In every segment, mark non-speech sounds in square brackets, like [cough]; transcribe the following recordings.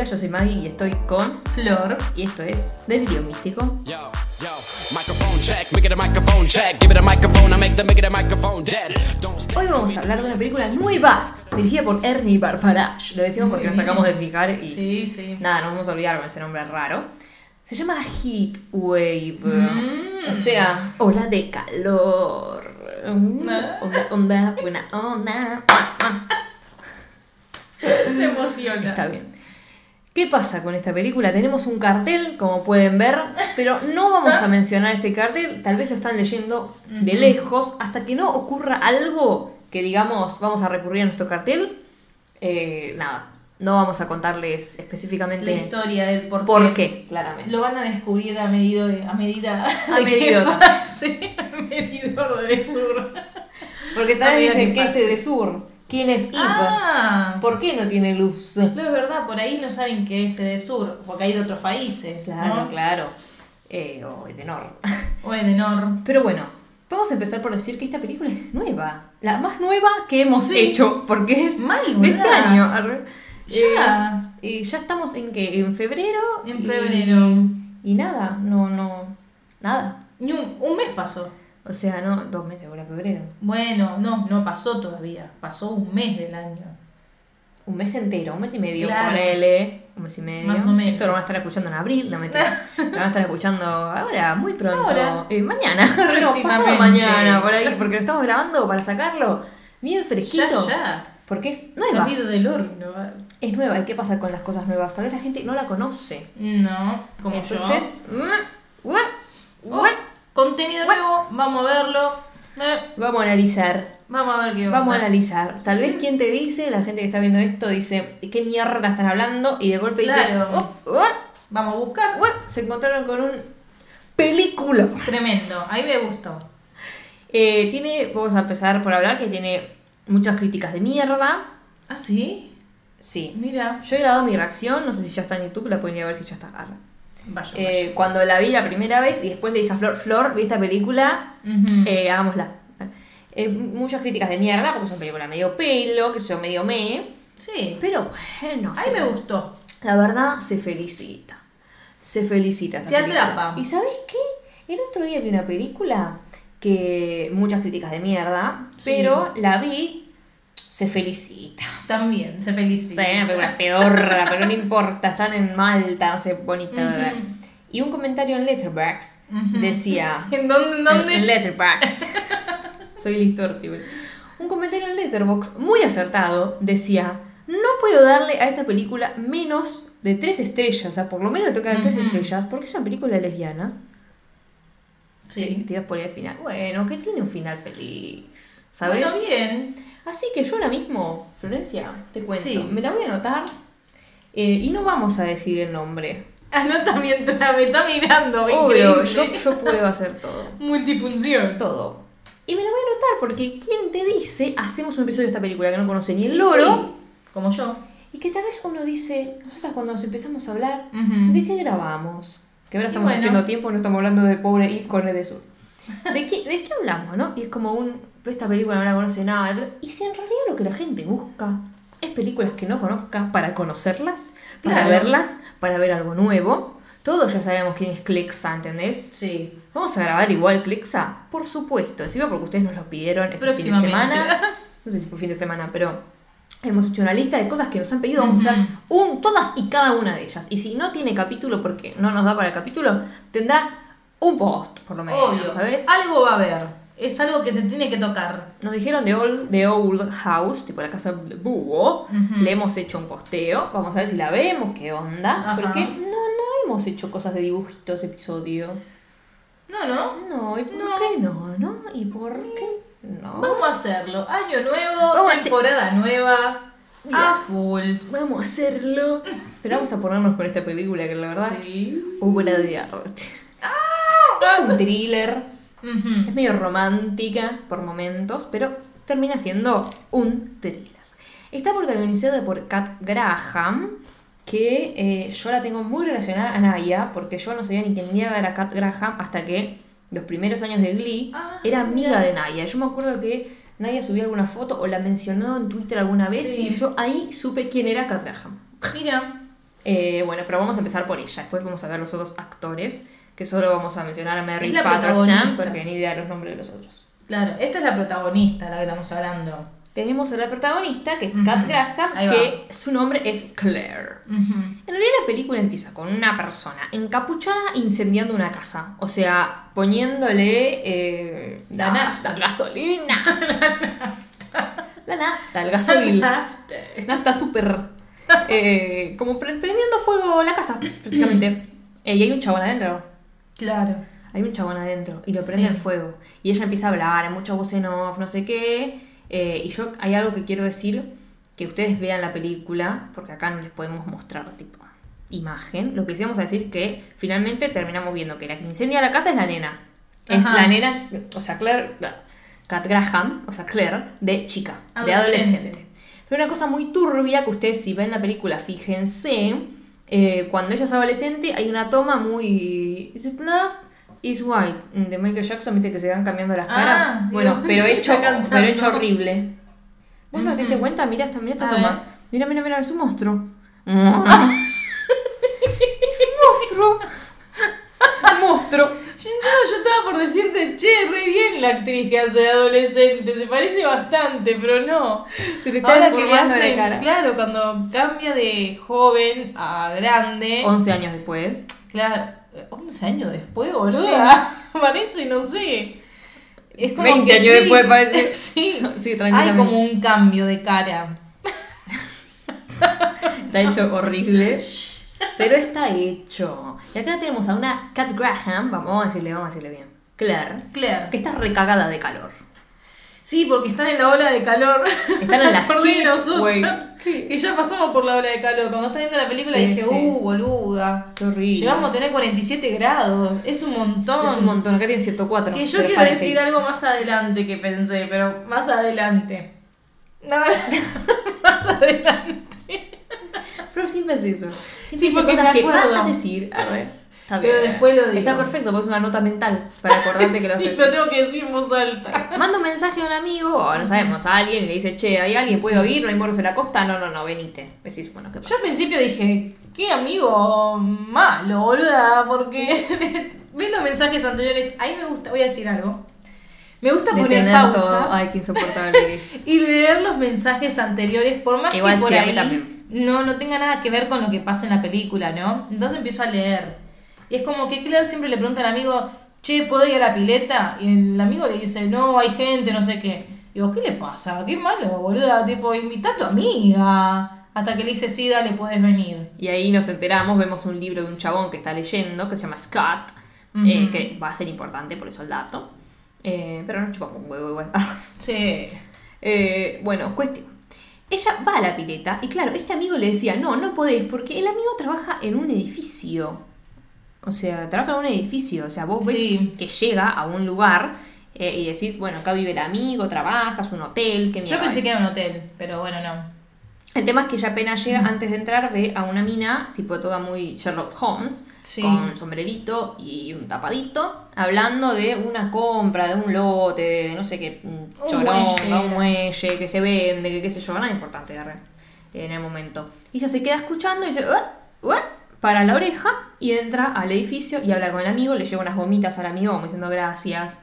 Hola, yo soy Maggie y estoy con Flor. y esto es Delirio Místico. Hoy vamos a hablar de una película nueva dirigida por Ernie Barbarach. Lo decimos porque nos acabamos de fijar y Sí, sí. nada, no vamos a olvidar con ese nombre raro. Se llama Heat Wave. Mm. O sea, ola de calor. Mm, Ah. Onda, onda, buena onda. [laughs] Me emociona. Está bien. ¿Qué pasa con esta película? Tenemos un cartel, como pueden ver, pero no vamos a [laughs] mencionar este cartel, tal vez lo están leyendo de lejos, hasta que no ocurra algo que digamos, vamos a recurrir a nuestro cartel. eh, nada, no vamos a contarles específicamente La historia del por qué. por qué, claramente. Lo van a descubrir a medida a medida A [laughs] medida también. [laughs] del sur. Porque a tal vez medida dicen que que es de sur. ¿Quién es Eve? Ah, ¿Por qué no tiene luz? no es verdad, por ahí no saben que es de sur, porque hay de otros países, Claro, ¿no? claro. Eh, o de nor. [laughs] O es de Nor. Pero bueno, vamos a empezar por decir que esta película es nueva. La más nueva que hemos Sí. hecho, porque es Mal, de este año. Ya. Eh, y ya estamos en que en febrero. En y- febrero. Y, nada, no, no. Nada. Ni un, un mes pasó. O sea, no, dos meses ahora febrero. Bueno, no, no pasó todavía. Pasó un mes del año. Un mes entero, un mes y medio, Claro. ponele. Un mes y medio. Más o menos. Esto lo van a estar escuchando en abril, no [laughs] Lo van a estar escuchando ahora, muy pronto. Ahora. Eh, mañana, [laughs] Próximamente. mañana, por ahí, porque lo estamos grabando para sacarlo bien fresquito. Ya, ya. Porque es nueva. Salido del horno. Es nueva. ¿Y qué pasa con las cosas nuevas? Tal vez la gente no la conoce. No, como Entonces, yo. mm, ua, Oh, contenido Bueno. nuevo, vamos a verlo. Eh, vamos a analizar. vamos a ver qué Vamos a analizar. Tal vez quien te dice, la gente que está viendo esto dice, ¿de qué mierda están hablando? Y de golpe dice, Claro. "Oh, ua, Vamos a buscar. ua", se encontraron con un película. Tremendo, ahí me gustó. Eh, tiene, vamos a empezar por hablar que tiene muchas críticas de mierda. ¿Ah, sí? Sí. Mira. Yo he grabado mi reacción, no sé si ya está en YouTube, la pueden ir a ver si ya está. Arre. Vaya, Eh, cuando la vi la primera vez y después le dije a Flor, Flor, vi esta película, vaya. Ujú. eh, hagámosla. Eh, muchas críticas de mierda, porque es una película medio pelo, que yo, medio me. sí. Pero bueno, A mí me gustó. la verdad se felicita. Se felicita esta Te película. atrapa. ¿Y sabes qué? El otro día vi una película que muchas críticas de mierda, Sí. pero la vi, se felicita. También, se Sí, felicita. una pedorra, pero no importa, están en Malta, no sé, bonita de ver. Ujú. Y un comentario en Letterboxd Ujú. decía... [laughs] ¿En dónde? ¿En En, dónde? en Letterboxd. [laughs] Soy güey. Un comentario en Letterboxd muy acertado decía: No puedo darle a esta película menos de tres estrellas. O sea, por lo menos le tocan tres Ujú. estrellas, porque es una película de lesbianas. Te, Sí. te ibas por al final. Bueno, que tiene un final feliz. ¿Sabes? Bueno, bien. Así que yo ahora mismo, Florencia, te cuento. Sí. Me la voy a anotar. eh, y no vamos a decir el nombre. [laughs] Anota mientras me está mirando. Obvio, yo, yo puedo hacer todo. Multifunción. todo. Y me lo voy a anotar porque ¿quién te dice hacemos un episodio de esta película que no conoce ni el Y loro? sí, como yo. Y que tal vez uno dice, nosotros cuando nos empezamos a hablar. ¿de qué grabamos? Que ahora Y estamos bueno. haciendo tiempo, no estamos hablando de pobre Yves Cornet de Sur. ¿De qué, ¿De qué hablamos, no? Y es como un, esta película no la conoce nada. Y si en realidad lo que la gente busca es películas que no conozca para conocerlas, para Claro. verlas, para ver algo nuevo. Todos ya sabemos quién es Clexa, ¿entendés? Sí. ¿Vamos a grabar igual Clexa? Por supuesto, encima porque ustedes nos lo pidieron este fin de semana. No sé si fue fin de semana, pero hemos hecho una lista de cosas que nos han pedido. Vamos a hacer un, todas y cada una de ellas. Y si no tiene capítulo porque no nos da para el capítulo, tendrá un post, por lo menos, Obvio. ¿sabes? Algo va a haber. Es algo que se tiene que tocar. Nos dijeron de Old, de Old House, tipo la casa de búho. Le hemos hecho un posteo. Vamos a ver si la vemos, qué onda. Ajá. Porque no, no hemos hecho cosas de dibujitos, episodio. No, no. No, ¿y por No. qué no? ¿No? ¿Y por qué no? Vamos a hacerlo. Año nuevo, Vamos a hacer- temporada nueva. A full. Vamos a hacerlo. Pero vamos a ponernos con esta película que la verdad Sí. obra de arte. Es un thriller, es medio romántica por momentos, pero termina siendo un thriller. Está protagonizada por Kat Graham, que eh, yo la tengo muy relacionada a Naya, porque yo no sabía ni quién mierda era Kat Graham hasta que los primeros años de Glee Ah, era amiga mira. de Naya. Yo me acuerdo que Naya subió alguna foto o la mencionó en Twitter alguna vez Sí. y yo ahí supe quién era Kat Graham. Mira. Eh, bueno, pero vamos a empezar por ella. Después vamos a ver los otros actores, que solo vamos a mencionar a Mary la Patterson, porque ni idea de los nombres de los otros. Claro, esta es la protagonista, la que estamos hablando. Tenemos a la protagonista, que es. Kat Graham, Ahí va. que su nombre es Claire. En realidad la película empieza con una persona encapuchada incendiando una casa. O sea, poniéndole eh, La nafta. gasolina. [laughs] la nafta, el gasolil. Nafta súper. eh, como pre- prendiendo fuego la casa, prácticamente. [clears throat] Eh, y hay un chabón adentro. Claro. Hay un chabón adentro y lo prende Sí. en fuego. Y ella empieza a hablar, hay mucha voz en off, no sé qué. Eh, y yo hay algo que quiero decir, que ustedes vean la película, porque acá no les podemos mostrar tipo imagen. Lo que sí vamos a decir que finalmente terminamos viendo que la que incendia la casa es la nena. Es la nena, o sea, Claire, Kat Graham, o sea, Claire, de chica, de Adolescente. adolescente. Pero una cosa muy turbia que ustedes si ven la película, fíjense, eh, cuando ella es adolescente hay una toma muy... Is black? Is white. De Michael Jackson, viste que se van cambiando las Ah, caras. bueno, pero ¿qué hecho, pero hecho horrible. ¿Vos no te diste cuenta? Mira esta, mira esta A toma. ver. Mira, mira, mira, es un monstruo. [laughs] [laughs] es un monstruo. [laughs] Monstruo. Yo, encima yo estaba por decirte, che, re bien la actriz que hace de adolescente, se parece bastante, pero no. Se le está Ahora que le hacen, cara. claro, cuando cambia de joven a grande, 11 años después. claro, 11 años después, boluda, [laughs] parece, no sé. Es como 20 que años sí. después parece. [laughs] Sí, Sí, hay como un cambio de cara. Está hecho horrible. Pero está hecho. Y acá tenemos a una Kat Graham, vamos a decirle, vamos a decirle bien. Claire, Claire. que está recagada de calor. Sí, porque están en la ola de calor. Están en [laughs] la Por de nosotros. Que ya pasamos por la ola de calor. Cuando estás viendo la película Sí, dije, sí. uh, boluda. Qué horrible. Llegamos a tener 47 grados. Es un montón. Es un montón, acá tiene 104. Que yo quiero Fahrenheit. decir algo más adelante que pensé, pero más adelante. No, [laughs] más adelante. Pero siempre es eso. Sí, porque cosas que vas a decir. A ver. Está Pero bien. después lo digo. Está perfecto, porque es una nota mental para acordarte que lo [laughs] Sí, haces. lo tengo que decir en voz alta. [laughs] Manda un mensaje a un amigo, o no sabemos, a alguien, y le dice, che, ¿hay alguien? ¿Puedo ir? ¿No hay moros en la costa? No, no, no, venite. Decís, bueno, ¿qué pasa? Yo al principio dije, qué amigo malo, boluda, porque [laughs] ves los mensajes anteriores. Ahí me gusta, voy a decir algo. Me gusta poner pausa todo. Ay, qué insoportable y leer los mensajes anteriores, por más Igual que por sí, a mí ahí también. No, no tenga nada que ver con lo que pasa en la película, ¿no? Entonces empiezo a leer. Y es como que Claire siempre le pregunta al amigo, che, ¿puedo ir a la pileta? Y el amigo le dice, no, hay gente, no sé qué. Digo, ¿qué le pasa? Qué malo, boluda. Tipo, invita a tu amiga. Hasta que le dice, sí, dale, puedes venir. Y ahí nos enteramos, vemos un libro de un chabón que está leyendo, que se llama Scott, eh, que va a ser importante, por eso el dato. Eh, pero no chupamos un huevo igual. Sí. [laughs] Eh, bueno, cuestión. Ella va a la pileta y claro, este amigo le decía, no, no podés, porque el amigo trabaja en un edificio. O sea, trabaja en un edificio. O sea, vos ves Sí. que llega a un lugar eh, y decís, bueno, acá vive el amigo, trabaja, es un hotel, qué Yo mierda pensé es? que era un hotel, pero bueno, no. El tema es que ella apenas llega, antes de entrar, ve a una mina, tipo toda muy Sherlock Holmes, Sí. con sombrerito y un tapadito, hablando de una compra, de un lote, de no sé qué, un Un choronga, muelle. un muelle que se vende, que qué sé yo, nada importante en el momento. Y ella se queda escuchando y dice, para la oreja y entra al edificio y habla con el amigo, le lleva unas gomitas al amigo como diciendo gracias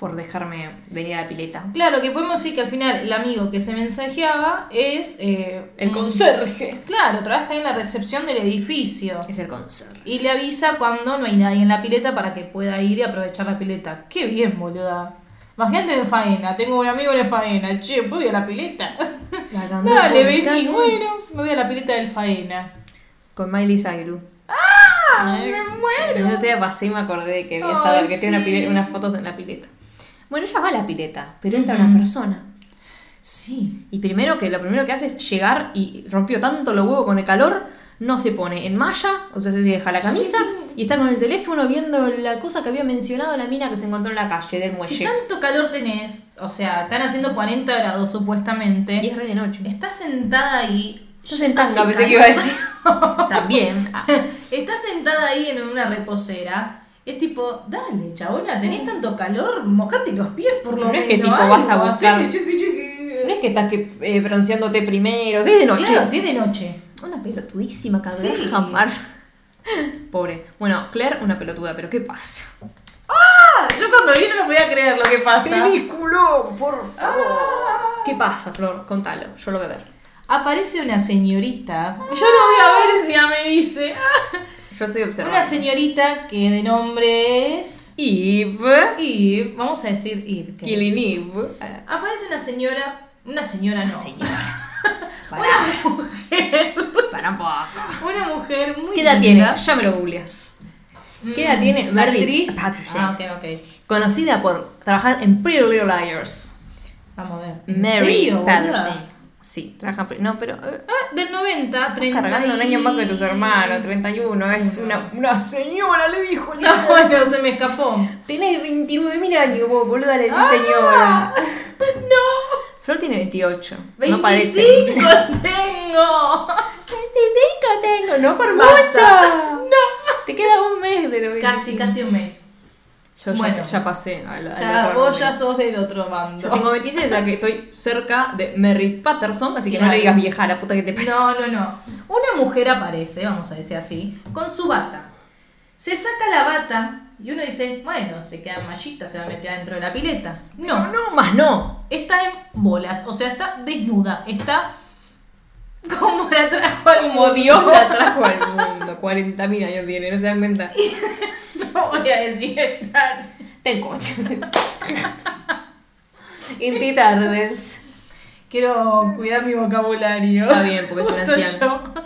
por dejarme venir a la pileta. Claro, que podemos decir que al final el amigo que se mensajeaba es eh, El un- conserje. Claro, trabaja en la recepción del edificio. Es el conserje. Y le avisa cuando no hay nadie en la pileta para que pueda ir y aprovechar la pileta. Qué bien, boluda. Imagínate en faena, tengo un amigo en faena, che, voy a la pileta. [laughs] La [laughs] cantó Dale, vení, bueno, me voy a la pileta del faena. Con Miley Cyrus. ¡Ah! ¡Me El muero! otro día pasé y me acordé de que había Ay, estado, que tiene una sí. pile- unas fotos en la pileta. Bueno, ella va a la pileta, pero entra una persona. Sí. Y primero que lo primero que hace es llegar y rompió tanto los huevos con el calor, no se pone en malla, o sea, se deja la camisa Sí. y está con el teléfono viendo la cosa que había mencionado la mina que se encontró en la calle del muelle. Si tanto calor tenés, o sea, están haciendo 40 grados supuestamente, Y es re de noche. estás sentada ahí. Tanga, hace pensé que iba a decir. [laughs] También. Ah, [laughs] Estás sentada ahí en una reposera. Es tipo, dale, chabona, tenés tanto calor, mojate los pies por lo No menos. es que tipo vas a buscar- hacete chiqui, chiqui. no es que estás que, eh, bronceándote primero, sí, es de noche. Claro, sí es de noche. Una pelotudísima Sí. Cadera Hammer. Pobre. Bueno, Claire, una pelotuda, pero ¿qué pasa? Ah, yo cuando vi no lo podía creer lo que pasa. ¡Ridículo! Por favor. ¿Qué pasa, Flor? Contalo, yo lo voy a ver. Aparece una señorita. Yo lo voy a ver si ya me dice. Ah. Yo estoy observando. Una señorita que de nombre es. Eve. Eve. Vamos a decir Eve. que Killing. Eve. Eh, Aparece una señora. Una señora no. señora. [laughs] Una mujer. para un poco. Una mujer muy. ¿Qué edad linda. tiene? Ya me lo googleas. ¿Qué edad Mm, tiene? Mary. Ah, ok, ok. Conocida por trabajar en Pretty Little Liars. Vamos a ver. ¿En Mary Patterson. Sí, trabaja en Pretty- No, pero. eh, Ah, del 90, 30. cargando un año más que tus hermanos, 31. Es Uno. una, una señora, le dijo. No, bueno, [laughs] se me escapó. Tenés 29.000 años, vos, boluda, le decís Ah, señora. [laughs] No. Flor tiene 28. 25 No parece. tengo. 25 tengo, no por mucho. No. Te queda un mes de los Casi, 25. casi un mes. Yo ya- Bueno. ya, pasé al, al Ya, otro vos ya sos del otro bando. Yo tengo 26, o sea que estoy cerca de Merritt Patterson, así que no le digas vieja, la puta que te. No, no, no. Una mujer aparece, vamos a decir así, con su bata. Se saca la bata y uno dice, bueno, se queda mallita, se va a meter adentro de la pileta. No, no, más no. está en bolas, o sea, está desnuda, está [laughs] como la trajo al Como mundo. Dios la trajo al mundo. 40.000 años tiene, no se dan cuenta. [laughs] No voy a decir está. Ten coche. Inti tardes. Quiero cuidar mi vocabulario. Está bien, porque es una anciana. yo.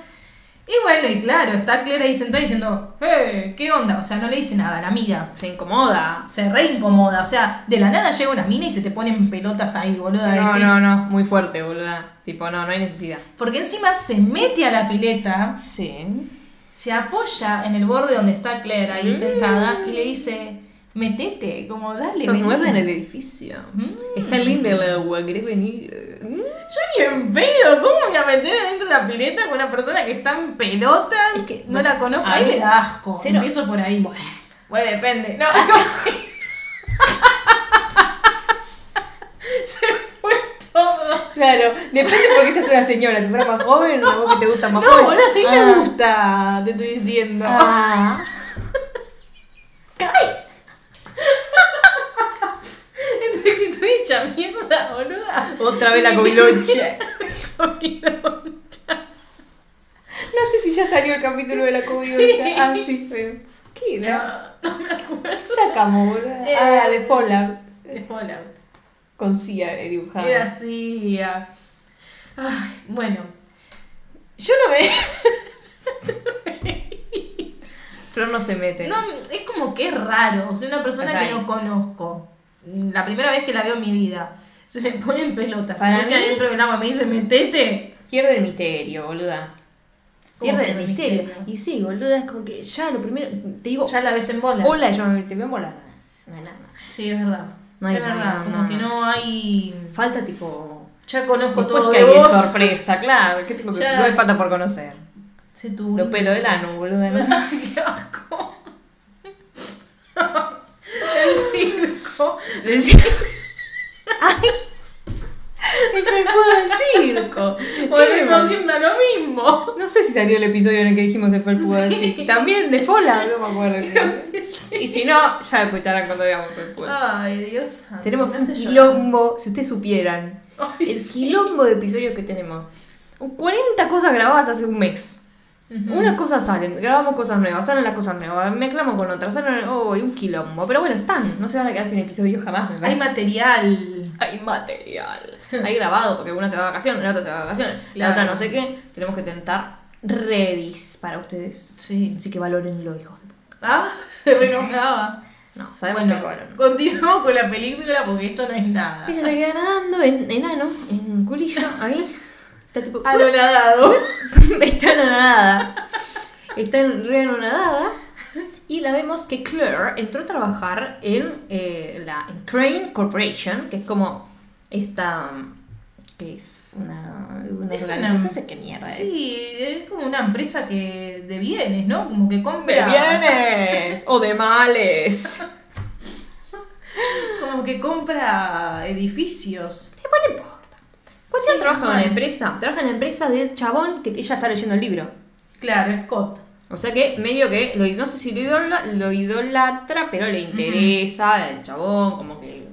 Y bueno, y claro, está Claire ahí sentada diciendo, hey, ¿qué onda? O sea, no le dice nada, la mira. Se incomoda. Se re incomoda, o sea, de la nada llega una mina y se te ponen pelotas ahí, boluda. No, decís. no, no. Muy fuerte, boluda. Tipo, no, no hay necesidad. Porque encima se mete a la pileta, Sí. se apoya en el borde donde está Claire ahí Mm. sentada y le dice, metete, como dale. Vení". nueva en el edificio. Mm. Está linda el agua, ¿querés venir? Mm. Yo ni en pedo, ¿cómo voy a meter adentro de la pileta con una persona que está en pelotas? Es que, no la conozco, ahí me da asco. Cero. Empiezo por ahí. Bueno, depende. No, [laughs] no sé. [laughs] Se fue todo. Claro, depende porque es una señora. Si fuera más joven, o vos que te gusta más No, joven. boludo, sí Ah. me gusta, te estoy diciendo. Ah. [laughs] Entre que estoy hecha mierda, boluda. Otra vez la covidocha. Covidocha. No sé si ya salió el capítulo de la covidocha. Sí. Ah, sí, fue. ¿Qué era? No, no me acuerdo. Sacamos, boludo. Eh, Ah, de Fallout. De Fallout. Con Cia eh, dibujada. Era ah. Ay, bueno. Yo [laughs] no me. Flor no se mete. No, es como que es raro. O sea, una persona que no conozco. La primera vez que la veo en mi vida. Se me pone en pelotas. Se mete mí- adentro del agua. Me dice, metete. Pierde el misterio, boluda. ¿Cómo Pierde el misterio. misterio? Y sí, boluda, es como que ya lo primero. Te digo, Ya la ves en bolas. hola, yo me te veo en bola. No hay nada. Sí, es verdad. No hay es verdad. nada, como que no hay. Falta tipo. Ya conozco Después todo que de hay vos. sorpresa, claro. ¿Qué tipo que Ya. no me falta por conocer? Los pelos del ano, boluda. ¿no? [laughs] Qué asco. [laughs] El circo. Le decía. ¡Ay! El felpudo del circo. [laughs] Volvemos ¿Qué? siempre lo mismo. No sé si salió el episodio en el que dijimos el felpudo del circo. También de Fola, no me acuerdo. Y si no, ya escucharán cuando digamos felpudo del circo. Ay, Dios. santo, Tenemos me un hace llorar. quilombo, si ustedes supieran. Ay, El sí. quilombo de episodios que tenemos. 40 cosas grabadas hace un mes. Ujú. Unas cosas salen, grabamos cosas nuevas, salen las cosas nuevas, mezclamos con otras, salen. Oh, y un quilombo. Pero bueno, están, no se van a quedar sin episodios jamás. Hay material. Hay material. Hay grabado, porque una se va de vacaciones, la otra se va de vacaciones, la Claro. otra no sé qué. Tenemos que tentar redis para ustedes. Sí. Así que valórenlo, hijos de puta. Ah, [laughs] se renojaba. No, sabemos Bueno, que continuamos con la película porque esto no es nada. Ella se queda nadando en enano, en culillo, ahí. [laughs] Está tipo. Anonadado. [laughs] está anonadada. Está en- re anonadada. Y la vemos que Claire entró a trabajar en, eh, la en Crane Corporation, que es como esta. ¿Qué es? Una, una Es una- organización. No sé qué mierda es. Sí, es como una empresa que de bienes, ¿no? Como que compra. ¡De bienes! ¡O de males! [laughs] Como que compra edificios. No importa. Pues ella trabaja en una empresa, trabaja en la empresa del chabón que ella está leyendo el libro. Claro, Scott. O sea que medio que, lo, no sé si lo, idola- lo idolatra, pero le interesa el chabón, como que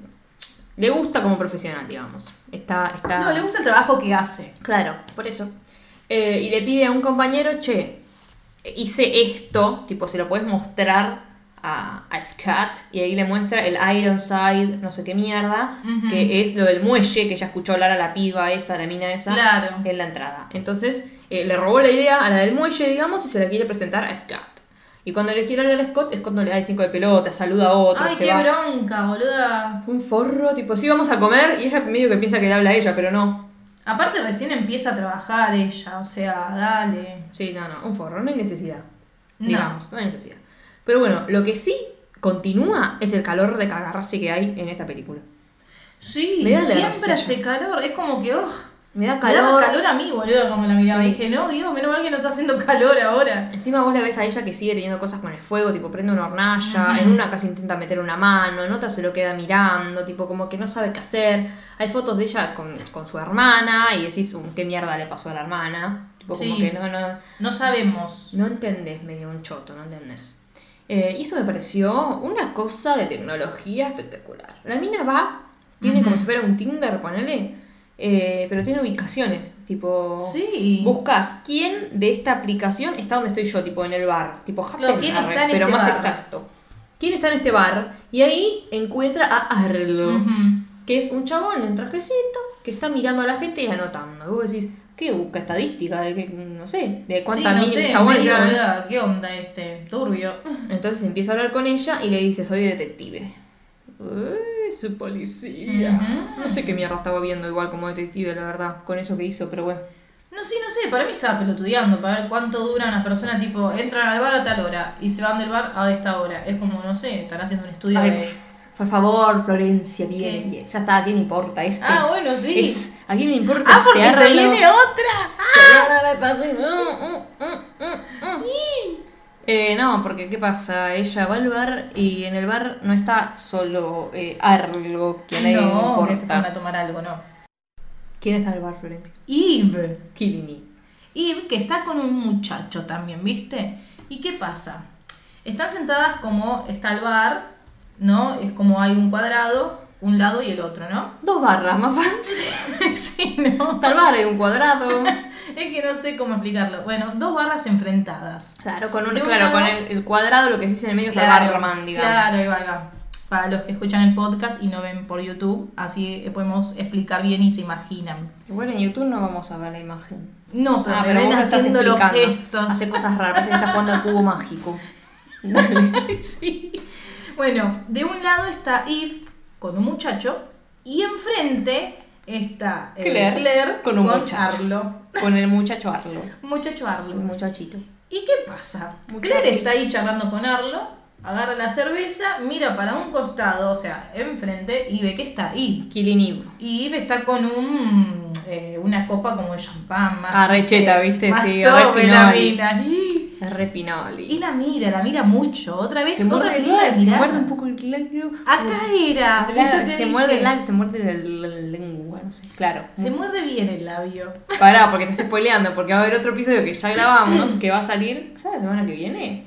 le gusta como profesional, digamos. Está, está... No, le gusta el trabajo que hace. Claro, por eso. Eh, y le pide a un compañero, che, hice esto, tipo, se lo puedes mostrar a, a Scott. Y ahí le muestra el Ironside, no sé qué mierda, Ujú. que es lo del muelle, que ya escuchó hablar a la piba esa, la mina esa, Claro. en la entrada. Entonces, eh, le robó la idea a la del muelle, digamos, y se la quiere presentar a Scott. Y cuando le quiere hablar a Scott, Scott no le da el 5 de pelota, saluda a otro, Ay, se qué va. bronca, boluda. Un forro, tipo, sí, vamos a comer, y ella medio que piensa que le habla a ella, pero no. Aparte recién empieza a trabajar ella, o sea, dale. Sí, no, no, un forro, no hay necesidad. No. Digamos, no hay necesidad. Pero bueno, lo que sí continúa es el calor de cagarse que hay en esta película. Sí, Me siempre hace calor, es como que, oh, Me da me calor. da calor a mí, boludo, como la miraba. Sí. Dije, no, Dios, menos mal que no está haciendo calor ahora. Encima vos la ves a ella que sigue teniendo cosas con el fuego, tipo prende una hornalla, en una casi intenta meter una mano, en otra se lo queda mirando, tipo como que no sabe qué hacer. Hay fotos de ella con, con su hermana y decís, "Um, ¿qué mierda le pasó a la hermana? Tipo como Sí. que no, no, No sabemos. No entendés, medio un choto, no entendés. Eh, y eso me pareció una cosa de tecnología espectacular. La mina va, tiene como si fuera un Tinder, ponele, eh, pero tiene ubicaciones. Tipo, Sí. buscas quién de esta aplicación está donde estoy yo, tipo en el bar. Tipo, Happen, ¿quién arre, está en pero este más bar? exacto. ¿Quién está en este bar? Y ahí encuentra a Arlo, que es un chabón en trajecito que está mirando a la gente y anotando. Y vos decís, ¿qué busca estadística? De que, no sé, de cuántas sí, no mil sé, chabones medio, llevan? boluda, ¿Qué onda este? Turbio. Entonces empieza a hablar con ella y le dice, soy detective. Uy, su policía. No sé qué mierda estaba viendo igual como detective, la verdad, con eso que hizo, pero bueno. No sé, no sé, para mí estaba pelotudeando, para ver cuánto dura una persona, tipo, entran al bar a tal hora y se van del bar a esta hora. Es como, no sé, están haciendo un estudio Ay, de... por favor, Florencia, bien, bien. Ya está, ¿a quién importa este? Ah, bueno, sí. Es- ¿A quién le importa Ah, este porque se viene otra. Se viene la fase. Mm, mm, mm. Eh, no, porque ¿qué pasa? Ella va al bar y en el bar no está solo eh, Arlo, que le no, se van a tomar algo, no. ¿Quién está en el bar, Florencia? Eve. Killing Eve, que está con un muchacho también, ¿viste? ¿Y qué pasa? Están sentadas como está el bar, ¿no? Es como hay un cuadrado, un lado y el otro, ¿no? Dos barras más fácil. [laughs] sí, ¿no? Tal bar hay un cuadrado. [laughs] Es que no sé cómo explicarlo. Bueno, dos barras enfrentadas. Claro, con un, claro, lado- con el, el cuadrado lo que se dice en el medio es el barman, digamos. Claro, ahí va, ahí va. Para los que escuchan el podcast y no ven por YouTube, así podemos explicar bien y se imaginan. Igual en YouTube no vamos a ver la imagen. No, pero Ah, pero ven haciendo los gestos. Hace cosas raras, parece que está jugando al [laughs] cubo mágico. Dale. Sí. Bueno, de un lado está Eve con un muchacho y enfrente está eh, Claire, Claire con un muchacho. Arlo. Con el muchacho Arlo. [laughs] Muchacho Arlo. Un muchachito. ¿Y qué pasa? Muchacho. Claire está ahí charlando con Arlo, agarra la cerveza, mira para un costado, o sea, enfrente, y ve que está Eve. Killing Eve. Y Eve está con un eh, una copa como de champán más. Ah, re cheta, ¿viste? Más Sí, la mina. Y, y la mira, la mira mucho. Otra vez, se otra de labio, se muerde un poco el labio. Acá era. La- eso te se dije. muerde el labio, se muerde la, la- la lengua, no sé. Claro. Se muerde bien el labio. Pará, porque estoy spoileando, porque va a haber otro episodio que ya [clears throat] grabamos, que va a salir, ¿sabes la semana que viene?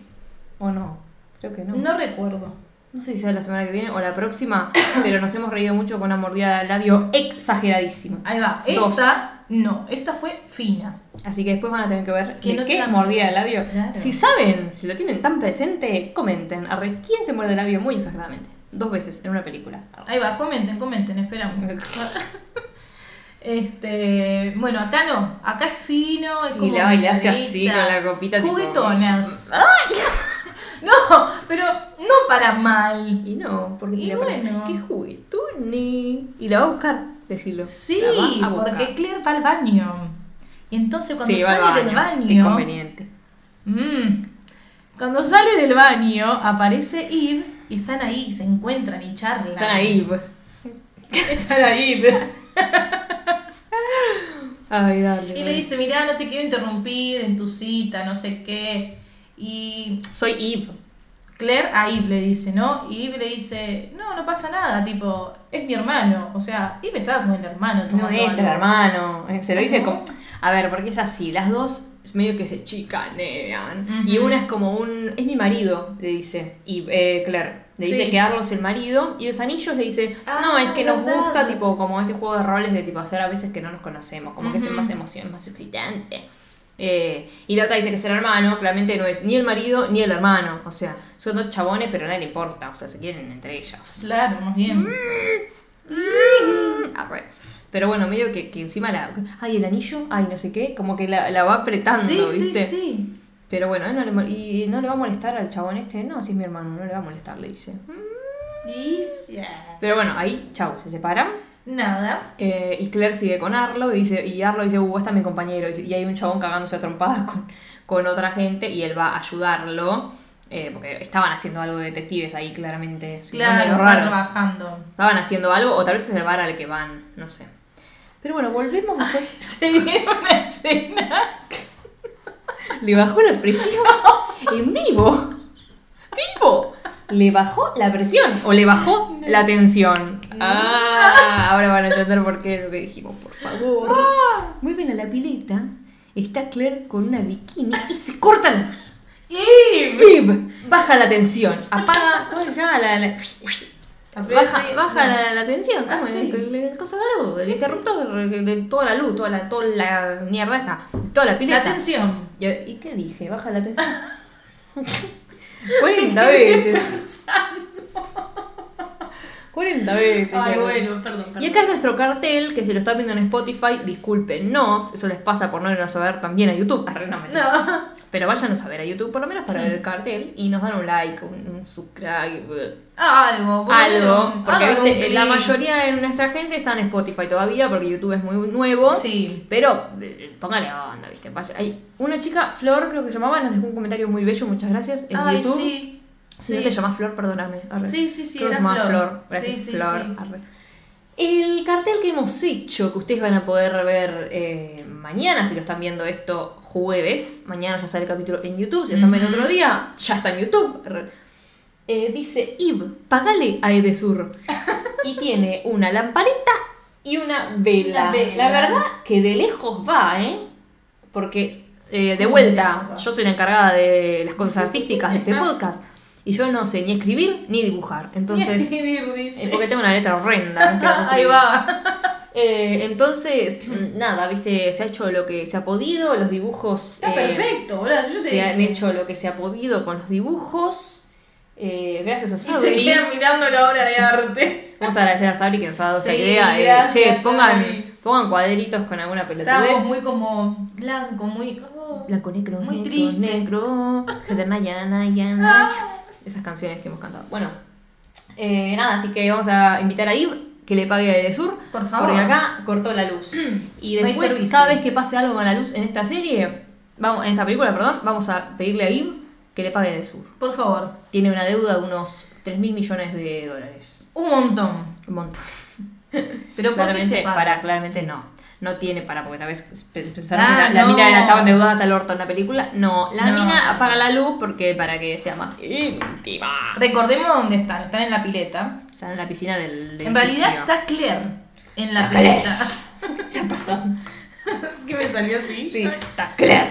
¿O no? Creo que no. No recuerdo. No sé si sea la semana que viene o la próxima, [coughs] pero nos hemos reído mucho con una mordida de labio exageradísima. Ahí va. Dos. Esta, no, esta fue fina. Así que después van a tener que ver Que de no qué la- mordida de labio. Claro. Si saben, si lo tienen tan presente, comenten. Arre, ¿quién se muerde el labio muy exageradamente? Dos veces en una película. Ahí va, comenten, comenten, esperamos. [laughs] Este, bueno, acá no, acá es fino, es Y como le- y le hace así con la copita, tipo- Juguetonas. ¡Ay! No, pero no para mal. Y no, porque Y si le ponen, bueno. qué juguetoni. Y la va a buscar, decirlo. Sí, La porque Claire va al baño. Y entonces cuando Sí, sale del baño, baño, Es conveniente. Mm. Cuando sale del baño, aparece Eve y están ahí, se encuentran y charlan. Están ahí, pues. [laughs] Están ahí. Ay, dale. Y le dice, mirá, no te quiero interrumpir en tu cita, no sé qué. Y soy Eve. Claire a Yves le dice, ¿no? Y Yves le dice, no, no pasa nada, tipo, es mi hermano. O sea, Yves estaba con el hermano No es el hermano. eh, Se lo dice Ah, como. A ver, porque es así. Las dos medio que se chicanean. Ujú. Y una es como un. Es mi marido, le dice. Y eh, Claire. Le dice que Arlo es el marido. Y los anillos le dice. Ah, no, es que nos verdad. gusta, tipo, como este juego de roles de tipo hacer a veces que no nos conocemos. Como que es más emoción, más excitante. Eh, y la otra dice que es el hermano, claramente no es ni el marido ni el hermano. O sea, son dos chabones, pero a nadie le importa. O sea, se quieren entre ellos. Claro, más bien. Arre. Pero bueno, medio que, que encima la. Ay, el anillo, ay, no sé qué, como que la, la va apretando, Sí, sí, ¿viste? sí. Pero bueno, no le mo- y no le va a molestar al chabón este. No, si es mi hermano, no le va a molestar, le dice. Pero bueno, ahí, chau, se separan. Nada. Eh, y Claire sigue con Arlo y, dice, y Arlo dice, uh, está mi compañero. Y, hay un chabón cagándose a trompadas con, con otra gente y él va a ayudarlo. eh, porque estaban haciendo algo de detectives ahí, claramente. Claro, medio estaba raro. trabajando. Estaban haciendo algo, o tal vez es el bar al que van, no sé. Pero bueno, volvemos después. [laughs] Se viene una escena. [laughs] Le bajó la presión [laughs] en vivo. ¡Vivo! Le bajó la presión o le bajó la tensión. Ah, ahora van a entender por qué lo que dijimos, por favor. Mueven a la pileta. Está Claire con una bikini y se cortan. ¡Eve! Baja la tensión. Apaga. [laughs] ¿Cómo se llama? La, la- Baja, baja la, la tensión. ¿Cómo Ah, sí. El, el coso de la luz, el Sí, interruptor de, de toda la luz, toda la, toda la mierda esta, toda la pileta. La atención. ¿Y, ¿y qué dije? Baja la tensión. [laughs] 40 veces. 40 veces. Ay, bueno, perdón, perdón. Y acá es nuestro cartel, que si lo están viendo en Spotify, discúlpenos, eso les pasa por no irnos a ver también a YouTube. Arre, no, mentira. No. Pero váyanos a ver a YouTube por lo menos para ver el cartel y nos dan un like, un, un subscribe, algo. por algo. Porque viste, la mayoría de nuestra gente está en Spotify todavía porque YouTube es muy nuevo. Sí. Pero eh, póngale onda, ¿viste? Hay una chica, Flor, creo que se llamaba, nos dejó un comentario muy bello, muchas gracias, en Ay, YouTube. sí. Si sí. no te llamas Flor, perdóname. arre. Sí, sí, sí, Creo era llama Flor. Gracias, Sí, Flor. arre. El cartel que hemos hecho, que ustedes van a poder ver eh, mañana, si lo están viendo esto jueves, mañana ya sale el capítulo en YouTube, si lo están viendo otro día, ya está en YouTube. Eh, dice, Ib, pagale a Edesur. y tiene una lamparita y una vela. La verdad que de lejos va, ¿eh? Porque, eh, de vuelta, yo soy la encargada de las cosas artísticas de este [laughs] podcast. Y yo no sé ni escribir ni dibujar. Entonces, escribir, dice. eh, porque tengo una letra horrenda. [laughs] Ahí va. [laughs] Eh, entonces, mm, nada, viste, se ha hecho lo que se ha podido, los dibujos. Está eh, perfecto, boludo. Yo te Se han hecho lo que se ha podido con los dibujos. Eh, gracias a Y se Sabri. quedan mirando la obra de arte. [laughs] Vamos a agradecer a Sabri que nos ha dado esa Sí, idea. de, gracias, che, pongan, cuadritos con alguna pelotudez. muy como blanco, muy. oh. Blanco, negro, Muy negro, triste. negro. [laughs] Yana, yana. Esas canciones que hemos cantado. Bueno, nada, así que vamos a invitar a Ib que le pague a Edesur. Por favor. Porque acá cortó la luz. [clears throat] Y No después, servicio. cada vez que pase algo con la luz en esta serie, vamos, en esta película, perdón, vamos a pedirle a Ib que le pague a Edesur. Por favor. Tiene una deuda de unos 3 mil millones de dólares. Un montón. Un montón. [laughs] Pero ¿por qué claramente, para, claramente no. No tiene para, porque tal vez pe- pensaron Ah, la, mina estaba endeudada hasta el orto en la película. No, la No. mina apaga la luz porque para que sea más íntima. Recordemos dónde están. Están en la pileta. O sea, en la piscina del. del En realidad está Claire en la pileta. [laughs] Se ha pasado. [laughs] ¿Qué me salió así? Sí, está Claire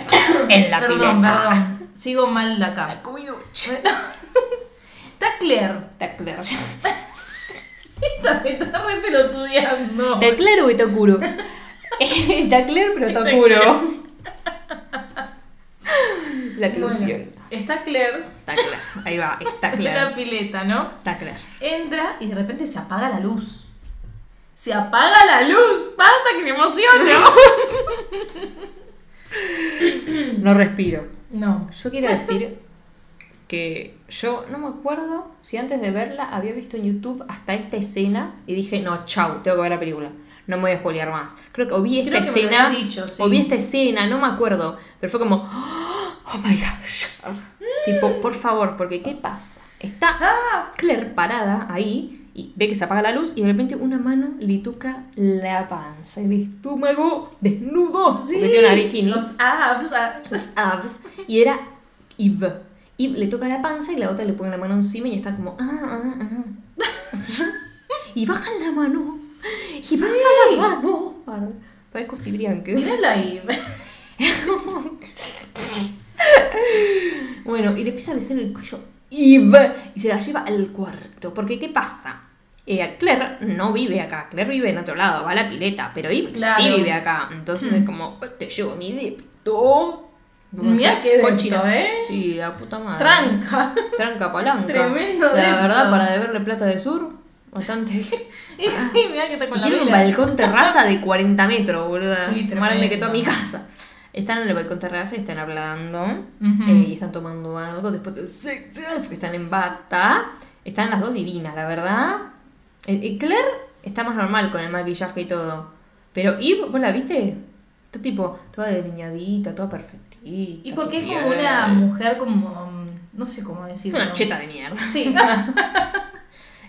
en la perdón, pileta. perdón. Sigo mal de acá. Bueno, [laughs] está Claire. Está Claire. Esta me está re pelotudeando. ¿Está claro o está oscuro? [laughs] está Claire, pero está Está. [laughs] La Bueno, ilusión. está Claire Está Claire. Ahí va, está en [laughs] la Claire. pileta, ¿no? Está Claire. Entra y de repente se apaga la luz. Se apaga la luz. Basta que me emociono. No respiro. No. Yo quiero decir que yo no me acuerdo si antes de verla había visto en YouTube hasta esta escena y dije, no, chau, tengo que ver la película. No me voy a spoilear más. Creo que o vi esta Creo escena. dicho, sí. O vi esta escena, no me acuerdo. Pero fue como, oh my gosh. tipo, por favor, porque ¿qué pasa? Está Ah. Claire parada ahí y ve que se apaga la luz y de repente una mano le toca la panza, el estómago desnudo. porque tiene una bikini Los abs. ah. los abs y era Eve. Y le toca la panza y la otra le pone la mano encima y está como. Ah, ah, ah. [laughs] y bajan la mano. Y bajan la mano. Parezco Cibrián, que. Mírala ahí. [laughs] Bueno, y le empieza a besar el cuello Eve y se la lleva al cuarto. Porque, ¿qué pasa? Eh, Claire no vive acá, Claire vive en otro lado, va a la pileta, pero Eve Claro. sí vive acá. Entonces es como, te llevo mi depto. Vamos Mirá a qué depto. ¿eh? Sí, la puta madre. Tranca. Tranca [laughs] palanca. Tremendo La depto. verdad, para deberle plata de sur, bastante. [laughs] Y sí, mirá que está con Y la tiene un vela. balcón terraza de 40 metros, boluda. Sí, Más grande que toda mi casa. Están en el balcón terraza y están hablando. Eh, y están tomando algo después del sexo. Porque están en bata. Están las dos divinas, la verdad. Eh, eh, Claire está más normal con el maquillaje y todo. Pero Eve, ¿vos la viste? Está tipo toda delineadita, toda perfectita. Y porque es como una mujer como... mm, No sé cómo decirlo. una cheta de mierda. Sí. [laughs]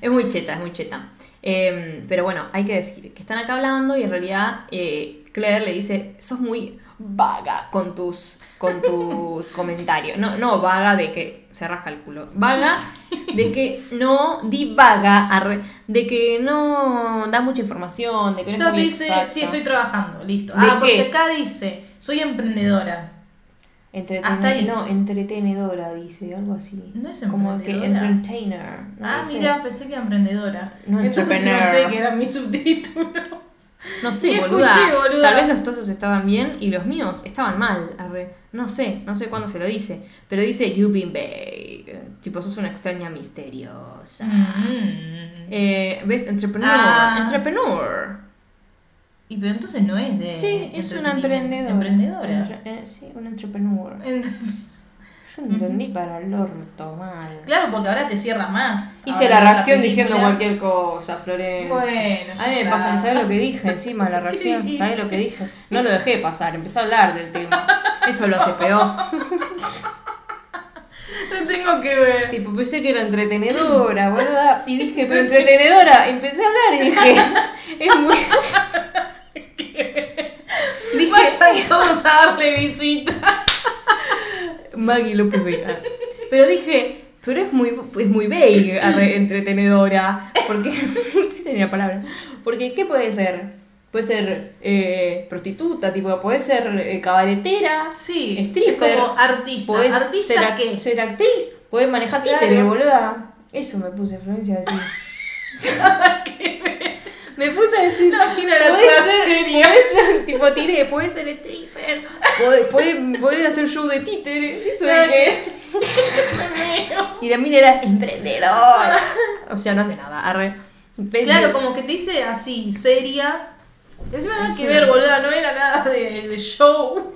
Es muy cheta, es muy cheta. Eh, pero bueno, hay que decir que están acá hablando y en realidad eh, Claire le dice, sos muy vaga con tus, con tus [laughs] comentarios. No, no vaga de que se rasca el culo. Vaga [laughs] de que no divaga, arre, de que no da mucha información, de que no es te muy dice, exacta. sí, estoy trabajando, listo. ¿De Ah, porque qué? acá dice, soy emprendedora. Entreten- Hasta ahí. No, entretenedora, dice, algo así. No es Como que entertainer. no ah, mira, pensé que era emprendedora. No, Entonces no sé qué eran mis subtítulos. No [laughs] sé, Ni boluda. escuché, boluda. Tal vez los tosos estaban bien y los míos estaban mal. arre. No sé, no sé cuándo se lo dice. Pero dice, you been vague. Tipo, sos una extraña misteriosa. Mm. Eh, ¿Ves? Entrepreneur. Ah. Entrepreneur. Y pero entonces no es de. Sí, es una emprendedora. Emprendedora. Entre- eh, sí, una entrepreneur. [laughs] Ent- Yo entendí para el orto mal. Claro, porque ahora te cierra más. Hice Ahora la reacción diciendo cualquier cosa, Florencia. Bueno, A mí me pasa, ¿sabes lo que dije encima la reacción? [laughs] ¿Sabes lo que dije? No lo dejé pasar, empecé a hablar del tema. Eso lo hace peor. [laughs] No tengo que ver. Tipo, pensé que era entretenedora, ¿verdad? Y dije, pero entretenedora. Empecé a hablar y dije, es muy. Dije, Vayan todos a darle visitas. Maggie López Vega. Pero dije, pero es muy, es muy vague, entretenedora. Porque, [laughs] sí tenía palabra. Porque, ¿qué puede ser? Puede ser eh, prostituta, tipo, puede ser eh, cabaretera, Sí, stripper. como artista. Podés ¿Artista ser, qué? ser actriz, podés manejar Claro. títere, boluda. Eso me puse Florencia a decir. Me puse a decir. La seria. podés ser, [laughs] tipo, tiré, podés ser stripper, podés, podés, podés hacer show de títere. Eso dije. [laughs] Y la mina era emprendedora. O sea, no hace nada, arre. Claro, como que te dice así, seria. Encima nada que ver, boluda, no era nada de, de show.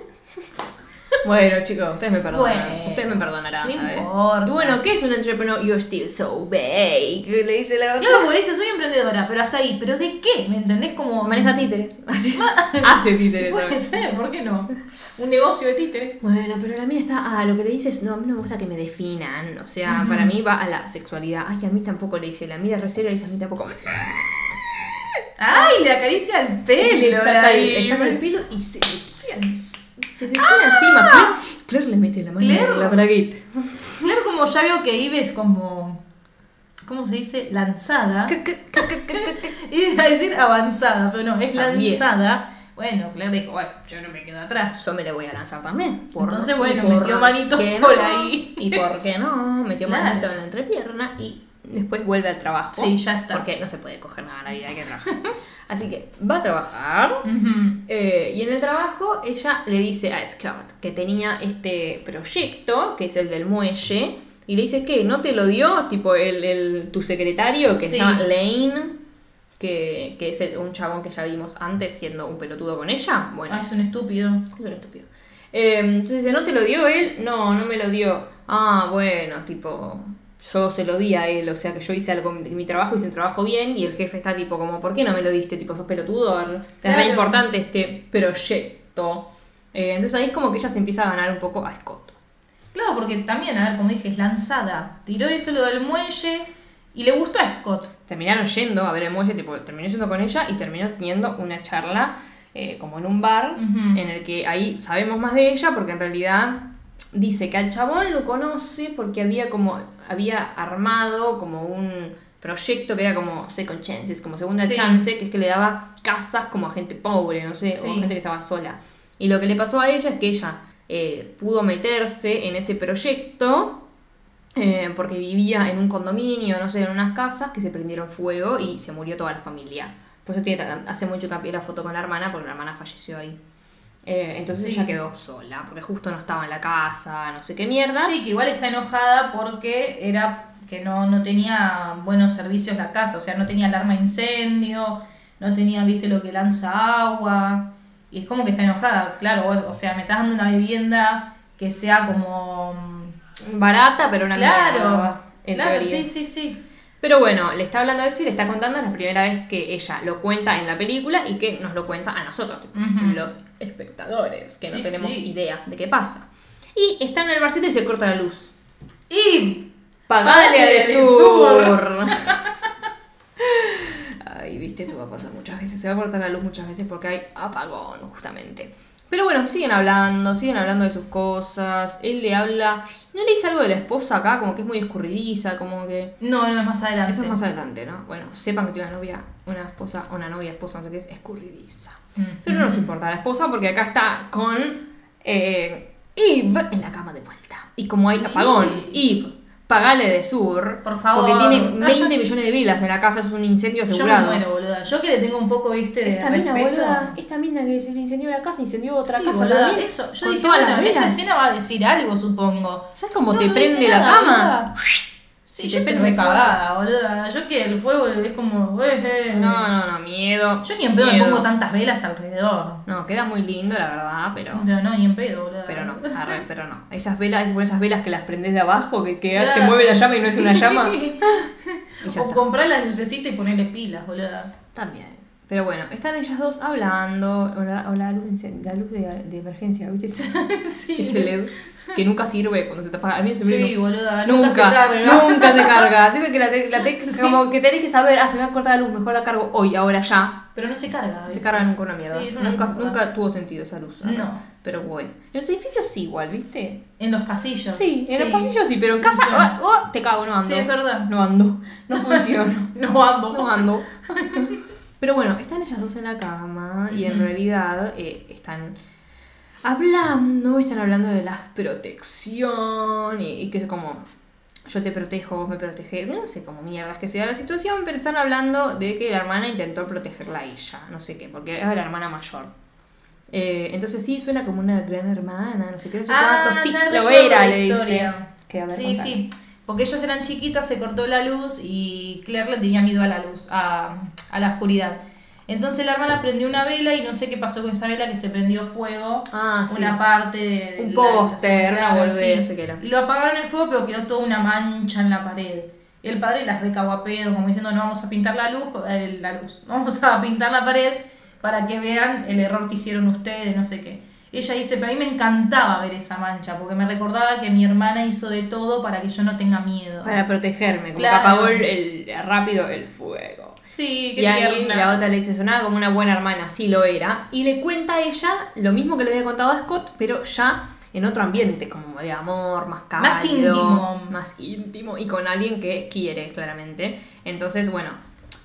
Bueno, chicos, ustedes me perdonarán. Bueno, ustedes me perdonarán, no ¿sabes? importa. Y bueno, ¿qué es un entrepreneur? You're still so vague. Le dice la otra. Claro, porque dice, soy emprendedora, pero hasta ahí. ¿Pero de qué? ¿Me entendés? Como... Maneja títere. Así. [laughs] Hace títere. Puede ser, ¿por qué no? Un negocio de títere. Bueno, pero la mía está. Ah, lo que le dice es. No, a mí no me gusta que me definan. O sea, para mí va a la sexualidad. Ay, a mí tampoco le dice. La mira recera y dice a mí tampoco. ¡Ay! Le acaricia el pelo. le saca el, le saca el pelo y se Se le tira encima. Claire, Claire le mete la mano Claire. en la bragueta. Claro, como ya veo que Ive es como. ¿Cómo se dice? Lanzada. [laughs] Iba a decir avanzada, pero no, es También. lanzada. Bueno, Claire dijo, bueno, yo no me quedo atrás. Yo me le voy a lanzar también. Por, Entonces, bueno, por metió manitos por no, ahí. Y por qué no, metió [laughs] Claro. manito en la entrepierna y después vuelve al trabajo. Sí, ya está. Porque no se puede coger nada en la vida, hay que trabajar. [laughs] Así que va a trabajar. Eh, y en el trabajo ella le dice a Scott que tenía este proyecto, que es el del muelle, y le dice que no te lo dio, tipo el, el- tu secretario, que Sí. se llama Lane, que, que es el- un chabón que ya vimos antes siendo un pelotudo con ella. Bueno, Ah, es un estúpido. es un estúpido. Eh, entonces dice, ¿no te lo dio él? No, no me lo dio. Ah, bueno, tipo, yo se lo di a él, o sea que yo hice algo, mi trabajo, hice un trabajo bien y el jefe está tipo como, ¿por qué no me lo diste? Tipo, sos pelotudo, es Claro. re importante este proyecto. Eh, entonces ahí es como que ella se empieza a ganar un poco a Scott. Claro, porque también, a ver, como dije, es lanzada. Tiró eso lo del muelle y le gustó a Scott. Terminaron yendo a ver el muelle, tipo, terminó yendo con ella y terminó teniendo una charla eh, como en un bar, en el que ahí sabemos más de ella porque en realidad dice que al chabón lo conoce porque había como, había armado como un proyecto que era como second chances, como segunda Sí. chance, que es que le daba casas como a gente pobre, no sé, Sí. o gente que estaba sola. Y lo que le pasó a ella es que ella eh, pudo meterse en ese proyecto eh, porque vivía en un condominio, no sé, en unas casas que se prendieron fuego y se murió toda la familia. Por eso tiene, hace mucho hincapié la foto con la hermana, porque la hermana falleció ahí. Eh, entonces Sí. ella quedó sola, porque justo no estaba en la casa, no sé qué mierda. Sí, que igual está enojada porque era que no, no tenía buenos servicios la casa, o sea, no tenía alarma de incendio, no tenía, viste, lo que lanza agua. Y es como que está enojada, claro, vos- o sea, me estás dando una vivienda que sea como... mm, Barata, pero una claro, mierda, en claro, teoría. sí, sí, sí. Pero bueno, le está hablando de esto y le está contando es la primera vez que ella lo cuenta en la película y que nos lo cuenta a nosotros, los espectadores, que Sí, no tenemos sí. idea de qué pasa. Y está en el barcito y se corta la luz. Y... Pagale de sur. sur. Ay, viste, eso va a pasar muchas veces. Se va a cortar la luz muchas veces porque hay apagón, justamente. Pero bueno, siguen hablando, siguen hablando de sus cosas. Él le habla. ¿No le dice algo de la esposa acá? Como que es muy escurridiza, como que. No, no, es más adelante. Eso es más adelante, ¿no? Bueno, sepan que tiene una novia, una esposa, una novia, esposa, no sé qué es, escurridiza. Mm. Pero no nos importa la esposa porque acá está con eh, Eve en la cama de vuelta. Y como hay apagón, Eve, pagale de sur. Por favor. Porque tiene [laughs] 20 millones de velas en la casa, es un incendio Yo me asegurado. muero, boluda. Yo que le tengo un poco, viste, de Esta mina, respeto. boluda, esta mina que se le incendió la casa, incendió otra Sí, casa boluda, también. Eso, yo con dije, todas bueno, las esta escena va a decir algo, supongo. ¿Sabes cómo No, te no prende la nada, cama? boluda. [laughs] Sí, yo estoy recagada, boluda. Yo que el fuego es como. eh, eh. No, no, no, miedo. Yo ni en pedo me pongo tantas velas alrededor. No, queda muy lindo, la verdad, pero. Pero no, ni en pedo, boluda. Pero no, [laughs] arre, pero no. Esas velas, por esas velas que las prendés de abajo, que, que Claro. se mueve la llama y no es una llama. [laughs] O está. comprar las lucecitas y ponerle pilas, boluda. También. Pero bueno, están ellas dos hablando. O la, o la luz, de incen- la luz de, de emergencia, ¿viste? [laughs] Sí. ese LED que nunca sirve cuando se te apaga. A mí se me Sí, boluda. Nunca, Nunca, se carga. nunca se carga. Siempre que la, te- la te- [laughs] Sí. como que tenés que saber, ah, se me va a cortar la luz, mejor la cargo hoy, ahora ya. Pero no se carga. a Se veces. carga nunca una mierda. Sí, es una nunca, mierda. nunca tuvo sentido esa luz. ¿no? No. Pero bueno. En los edificios sí, igual, ¿viste? En los pasillos. Sí, en los pasillos sí, pero en casa oh, oh, te cago, no ando. Sí, es verdad. No ando. No [laughs] funciono. No ando. No ando. [laughs] Pero bueno, están ellas dos en la cama y en realidad eh, están hablando, están hablando de la protección y, y que es como yo te protejo, vos me proteges, no sé cómo mierdas que sea la situación, pero están hablando de que la hermana intentó protegerla a ella, no sé qué, porque era la hermana mayor. Eh, entonces sí, suena como una gran hermana, no sé qué, no sé Ah, cuánto, sí, lo era, la le dice. historia. Que, ver, Sí, sí. Porque ellas eran chiquitas, se cortó la luz y Claire le tenía miedo a la luz, a, a la oscuridad. Entonces la hermana prendió una vela y no sé qué pasó con esa vela que se prendió fuego. Ah, sí. Una parte de. Un póster, una sí. era. Lo apagaron el fuego, pero quedó toda una mancha en la pared. Y el padre las recagó a pedo, como diciendo: No vamos a pintar la luz, eh, la luz, [laughs] vamos a pintar la pared para que vean el error que hicieron ustedes, no sé qué. Ella dice: Pero a mí me encantaba ver esa mancha, porque me recordaba que mi hermana hizo de todo para que yo no tenga miedo. Para protegerme, como Claro. que apagó el, el- rápido el fuego. Sí, qué Y ahí tierna. la otra le dice, sonaba como una buena hermana, sí lo era. Y le cuenta a ella lo mismo que le había contado a Scott, pero ya en otro ambiente, como de amor, más cálido. Más íntimo. Más íntimo y con alguien que quiere, claramente. Entonces, bueno,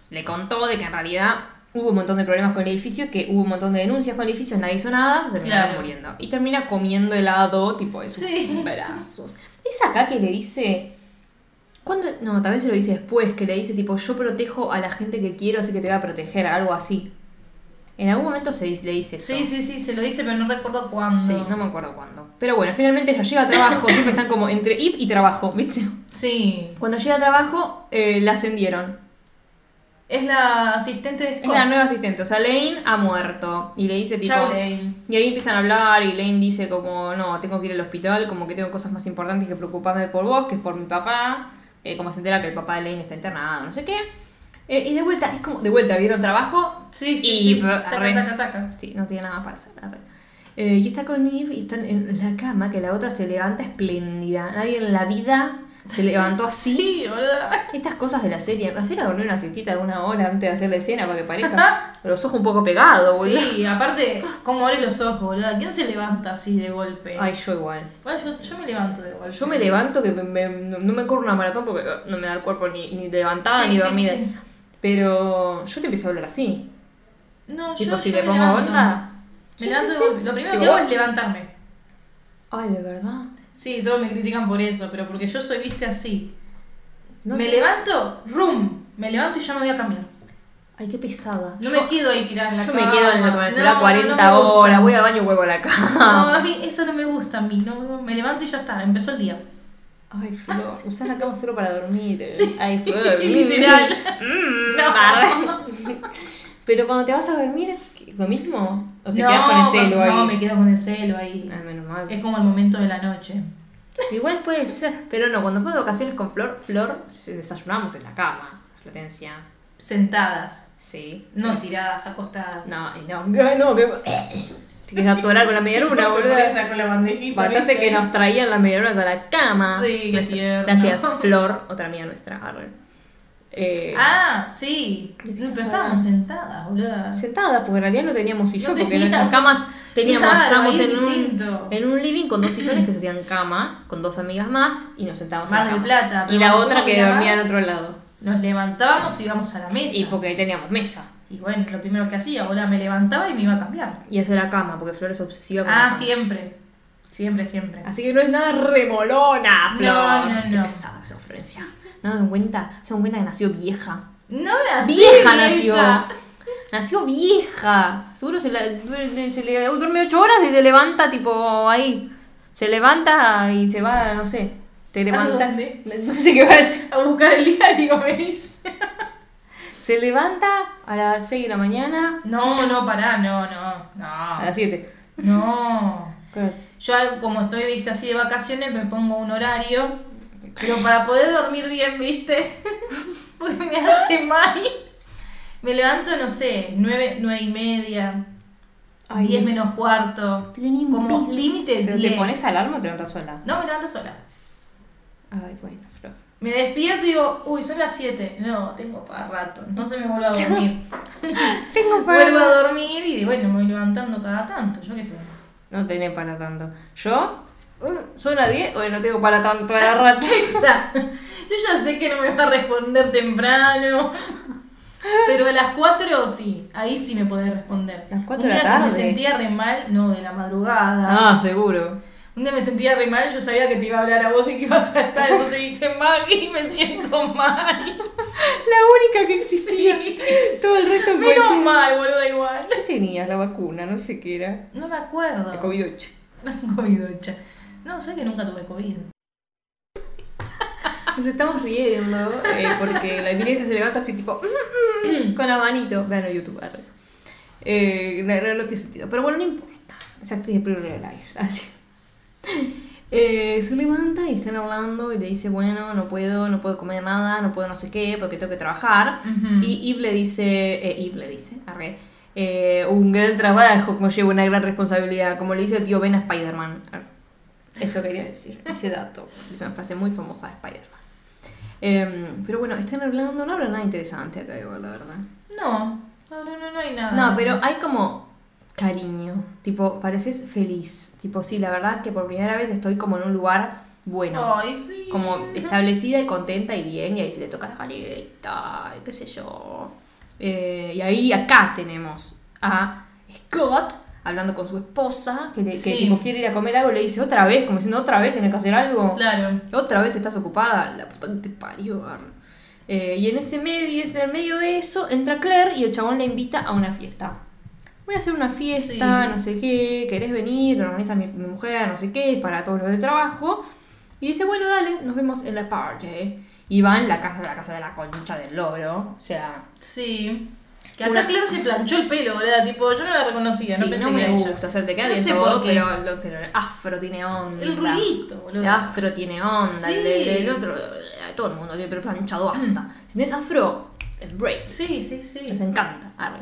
le contó de que en realidad hubo un montón de problemas con el edificio, que hubo un montón de denuncias con el edificio, nadie hizo nada, se terminaron Claro. muriendo. Y termina comiendo helado, tipo de sus Sí. brazos. Es acá que le dice... ¿Cuándo? No, tal vez se lo dice después, que le dice tipo, yo protejo a la gente que quiero, así que te voy a proteger, algo así. En algún momento se dice- le dice eso. Sí, sí, sí, se lo dice, pero no recuerdo cuándo. Sí, no me acuerdo cuándo. Pero bueno, finalmente ella llega al trabajo, siempre están como entre IP y trabajo, ¿viste? Sí. Cuando llega al trabajo, eh, la ascendieron. Es la asistente de Es Scott. la nueva asistente, o sea, Lane ha muerto. Y le dice tipo... Chau, Lane. Y ahí empiezan a hablar y Lane dice como, no, tengo que ir al hospital, como que tengo cosas más importantes que preocuparme por vos, que es por mi papá. Eh, como se entera que el papá de Lane está internado, no sé qué. Eh, y de vuelta, es como, de vuelta, vieron trabajo. Sí, sí, y sí. Taca, taca, taca. Sí, no tiene nada más para hacer. Eh, y está con Eve y están en la cama, que la otra se levanta espléndida. Nadie en la vida Se levantó así. Sí. Estas cosas de la serie. Hacer a dormir una siestita de una hora antes de hacer la escena para que parezca los ojos un poco pegados, boludo. Sí, aparte, ¿cómo abre los ojos, boludo? ¿Quién se levanta así de golpe? Ay, yo igual. Bueno, yo, yo me levanto de golpe. Yo me levanto que me- me- no me corro una maratón porque eh, no me da el cuerpo ni, ni levantada Sí, ni sí, dormida. sí. Pero yo te empiezo a hablar así. No, Tipo, yo, si yo me pongo levanto. onda. Me levanto de golpe. Lo primero que hago es levantarme. Ay, de verdad. Sí, todos me critican por eso, pero porque yo soy, viste, así. No me te- levanto, rum. Me levanto y ya me voy a cambiar. Ay, qué pesada. No yo, me quedo ahí tirada en la yo cama. me quedo en la con el celular No, 40 no, no me gusta. horas, voy al baño y vuelvo a la No, cama. a mí eso no me gusta a mí. No, no, me levanto y ya está, empezó el día. Ay, Flor, [laughs] usás la cama solo para dormir. Ay, Flor. [laughs] Literal. Mm, No. [laughs] Pero cuando te vas a dormir, ¿qué- ¿lo mismo? ¿O te no, quedas con el celo ahí? No, me quedo con el celo ahí. Ay, menos mal. Es como el momento de la noche. Igual puede ser. Pero no, cuando fue de vacaciones con Flor, Flor se- desayunamos en la cama. Florencia. Sentadas, Sí. no tiradas, acostadas. No, y no, ay, no, que. [coughs] Te quieres atorar con la media luna, [laughs] boludo. con la bandejita. Bastante ¿viste? que nos traían las medialunas a la cama. Sí, qué Nuestra-. Gracias, Flor, otra amiga nuestra. arre. Eh, Ah, sí. ¿De qué Pero estábamos sentadas, boluda. Sentada, porque en realidad no teníamos sillón, No porque teníamos. nuestras camas teníamos, Claro, estábamos en un, en un living con dos sillones [clears throat] que se hacían cama, con dos amigas más, y nos sentábamos Mar en la cama. Plata, Y la otra que dormía en otro lado. Nos levantábamos y íbamos a la mesa. Y porque ahí teníamos mesa. Y bueno, lo primero que hacía, boluda, me levantaba y me iba a cambiar. Y eso era cama, porque Flor es obsesiva con la Ah, siempre. Siempre, siempre. Así que no es nada remolona, Flor. No, no, Qué no. pesada que sos, Florencia. ¿No se dan cuenta? Se dan cuenta que nació vieja. No nací Vieja nació. vieja. Nació vieja. Seguro se, la, se le duerme ocho horas y se levanta tipo ahí. Se levanta y se va, no sé. Te levanta. dónde? No sé qué va a. A buscar el diario, me dice. Se levanta a las 6 de la mañana. No, no, pará, no, no, A no. las 7. No. Yo, como estoy, viste, así de vacaciones, me pongo un horario. Pero para poder dormir bien, viste, [laughs] porque me hace mal. Me levanto, no sé, nueve, nueve y media, Ay, diez Dios. menos cuarto. Pero ni como límite ¿Pero 10. te pones alarma o te levantas sola? No, me levanto sola. Ay, bueno, Flor. Me despierto y digo, uy, son las 7. No, tengo para rato. Entonces me vuelvo a dormir. [laughs] Tengo vuelvo a dormir y bueno, me voy levantando cada tanto, yo qué sé. No tenés para tanto. Yo, son las 10, bueno, no tengo para tanto a la rata. [laughs] Yo ya sé que no me va a responder temprano. Pero a las 4 sí, ahí sí me podés responder. ¿Las cuatro Un de la tarde? me sentía re mal, no, de la madrugada. Ah, seguro. Un día me sentía re mal, yo sabía que te iba a hablar a vos y que ibas a estar, [laughs] entonces dije, Maggie, me siento mal. La única que existía. Todo el resto Menos mal, boludo, igual. ¿Qué tenías? La vacuna, no sé qué era. No me acuerdo. La COVID-8. La [laughs] COVID-8. No, sé que nunca tuve COVID. [laughs] Nos estamos riendo eh, porque la iglesia se levanta así tipo [clears throat] con la manito. Vean en YouTube. arre. Eh, no, no, no tiene sentido. Pero bueno, no importa. De Pretty Little Liars. Así. Eh, se levanta y están hablando y le dice, bueno, no puedo, no puedo comer nada, no puedo no sé qué, porque tengo que trabajar. Ujú. Y Eve le dice, eh, Eve le dice, arre, eh, un gran trabajo conlleva una gran responsabilidad, como le dice el tío Ben a Spider-Man. Eso quería decir, ese dato. Es una frase muy famosa de Spider-Man. Em, pero bueno, están hablando, no hablan nada interesante acá igual, la verdad. No, no, no, no, hay nada. No, pero hay como cariño, tipo, pareces feliz. Tipo, sí, la verdad que por primera vez estoy como en un lugar bueno. Ay, sí. Como establecida y contenta y bien, y ahí se le toca la jaleta, y qué sé yo. Eh, y ahí acá tenemos a Scott hablando con su esposa, que, le, que tipo quiere ir a comer algo, le dice otra vez, como diciendo otra vez tenés que hacer algo. Claro. Otra vez estás ocupada, la puta que te parió. Eh, y en ese medio, en el medio de eso, entra Claire y el chabón la invita a una fiesta. Voy a hacer una fiesta, Sí. no sé qué, ¿querés venir? Lo organiza mi, mi mujer, no sé qué, para todos los del trabajo. Y dice, bueno, dale, nos vemos en la party. Y van la casa, la casa de la concha del logro. O sea, Sí. Que acá Claire se planchó el pelo, ¿verdad? Tipo, yo no la reconocía, no pensé no que me ella. gusta. O sea, te queda No bien sé todo, por qué. pero, lo- pero el afro tiene onda. El ruidito, boludo. El afro tiene onda, Sí. el, el- el otro, eh, todo el mundo tiene pelo planchado hasta. Si tienes afro, embrace. Sí, sí, sí. Les encanta. arre.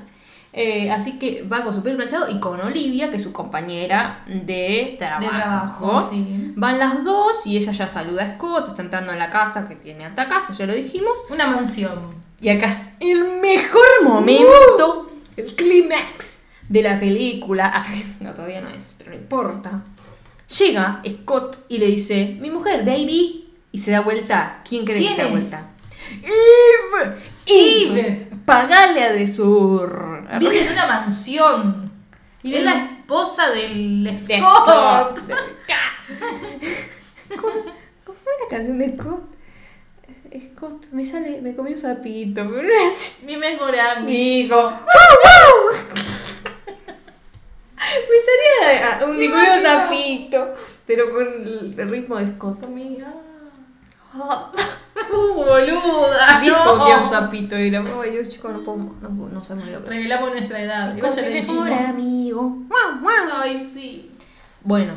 Eh, así que va con su pelo planchado y con Olivia, que es su compañera de trabajo. De trabajo, sí. Van las dos y ella ya saluda a Scott, está entrando en la casa que tiene alta casa, ya lo dijimos. Una mansión. Y acá es el mejor momento, el clímax de la película. Ah, no, todavía no es, pero no importa. Llega Scott y le dice, mi mujer, baby. Y se da vuelta. ¿Quién cree que ¿Quién se da es? vuelta? Eve. Eve. Pagale a de sur. Vive en una mansión. Y Una- la esposa del De Scott. Scott. [laughs] ¿Cómo cómo fue la canción de Scott? Scott, me sale, me comí un sapito. pero no es así. Mi mejor amigo. Amigo. [laughs] ¡Wow, Me salía a- un amigo. sapito, pero con el ritmo de Scott. Amiga. [laughs] Uh, boluda. Dijo no. que un sapito era. Ay, yo chico no puedo, no, no sabemos lo que es. Revelamos nuestra edad. Igual ya le mejor amigo. Ay, sí. Bueno,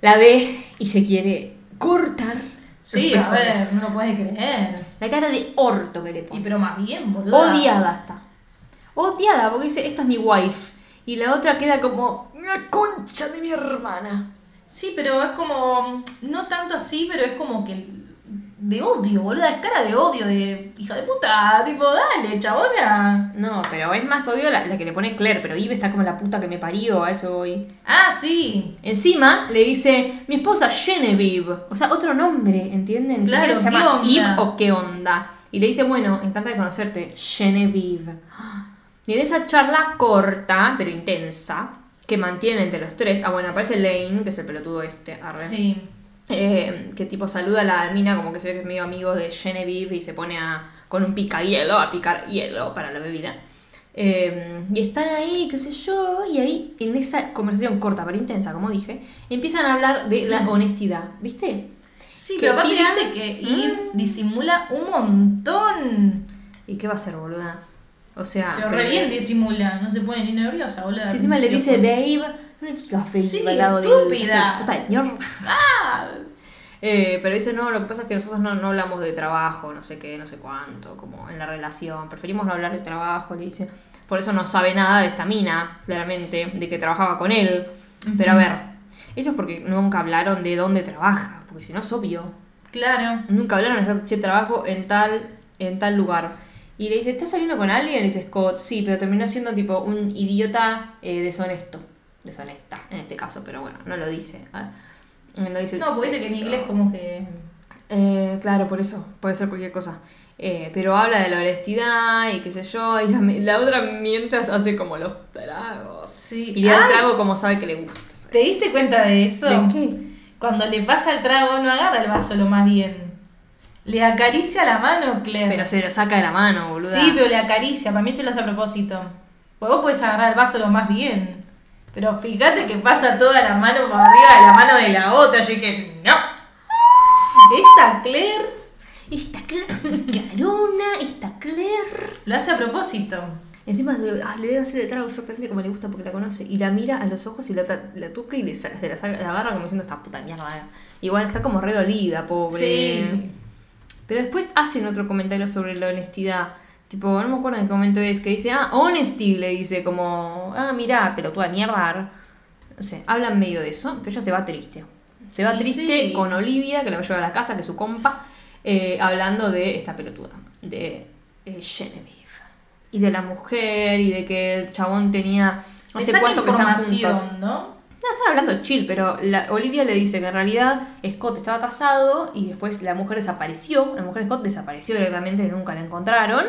la ve y se quiere cortar. Sí, a ver, no lo puede creer. La cara de orto que le Y pone. pero más bien, boluda. Odiada está. Odiada porque dice, esta es mi wife. Y la otra queda como, la concha de mi hermana. Sí, pero es como. No tanto así, pero es como que. De odio, boluda. Es cara de odio, de hija de puta. Tipo, dale, chabona. No, pero es más odio la, la que le pone Claire, pero Eve está como la puta que me parió, a eso voy. Ah, sí. Encima le dice, mi esposa Genevieve. O sea, otro nombre, ¿entienden? Claro, ¿qué onda? Eve o qué onda. Y le dice, bueno, encanta de conocerte, Genevieve. Y en esa charla corta, pero intensa, que mantiene entre los tres. Ah, bueno, aparece Lane, que es el pelotudo este, arre. Sí. Eh, que tipo saluda a la mina como que se ve que es medio amigo de Genevieve y se pone a, con un picahielo a picar hielo para la bebida. Eh, y están ahí, qué sé yo, y ahí en esa conversación corta pero intensa, como dije, empiezan a hablar de la honestidad, ¿viste? Sí, Que pero aparte tiran- viste que Eve disimula un montón. ¿Y qué va a hacer, boluda? O sea, Pero re bien disimula. No se pone ni nerviosa, boluda. Si encima le dice principio. No le digas Dave Sí, al lado de estúpida. puta. Ah, Eh, pero dice, no, lo que pasa es que nosotros no, no hablamos de trabajo, no sé qué, no sé cuánto, como en la relación. Preferimos no hablar de trabajo, le dice. Por eso no sabe nada de esta mina, claramente, de que trabajaba con él. Pero a ver, eso es porque nunca hablaron de dónde trabaja, porque si no es obvio. claro. Nunca hablaron de hacer che, trabajo en tal, en tal lugar. Y le dice, ¿estás saliendo con alguien? Y dice Scott, sí, pero terminó siendo tipo un idiota eh, deshonesto. Deshonesta, en este caso, pero bueno, no lo dice. No dice No, porque que en inglés como que... Eh, claro, por eso, puede ser cualquier cosa. Eh, pero habla de la honestidad y qué sé yo, y la, la otra mientras hace como los tragos. Sí. Y le da Ah. trago como sabe que le gusta. ¿Te diste cuenta de eso? ¿De qué? Cuando le pasa el trago no agarra el vaso lo más bien. Le acaricia la mano, Claire. Pero se lo saca de la mano, boluda. Sí, pero le acaricia. Para mí se lo hace a propósito. Pues vos podés agarrar el vaso lo más bien. Pero fíjate que pasa toda la mano por arriba de la mano de la otra. Yo dije, no. Esta Claire Esta Claire, [laughs] carona, esta Claire. lo hace a propósito. Encima le- ah, le debe hacer el trago sorprendente como le gusta porque la conoce. Y la mira a los ojos y la, la toca y le se la, saca- la agarra como diciendo esta puta mierda. eh". Igual está como re dolida, pobre. Sí. Pero después hacen otro comentario sobre la honestidad. Tipo, no me acuerdo en qué momento es, que dice, ah, honesty, le dice como, ah, mira, pelotuda de mierda. No sé, hablan medio de eso, pero ella se va triste. Se va Y triste sí. con Olivia, que la va a llevar a la casa, que es su compa, eh, hablando de esta pelotuda, de eh, Genevieve. Y de la mujer, y de que el chabón tenía, no sé cuánto que están juntos. ¿no? No, están hablando chill, pero la, Olivia le dice que en realidad Scott estaba casado y después la mujer desapareció. La mujer de Scott desapareció directamente, nunca la encontraron.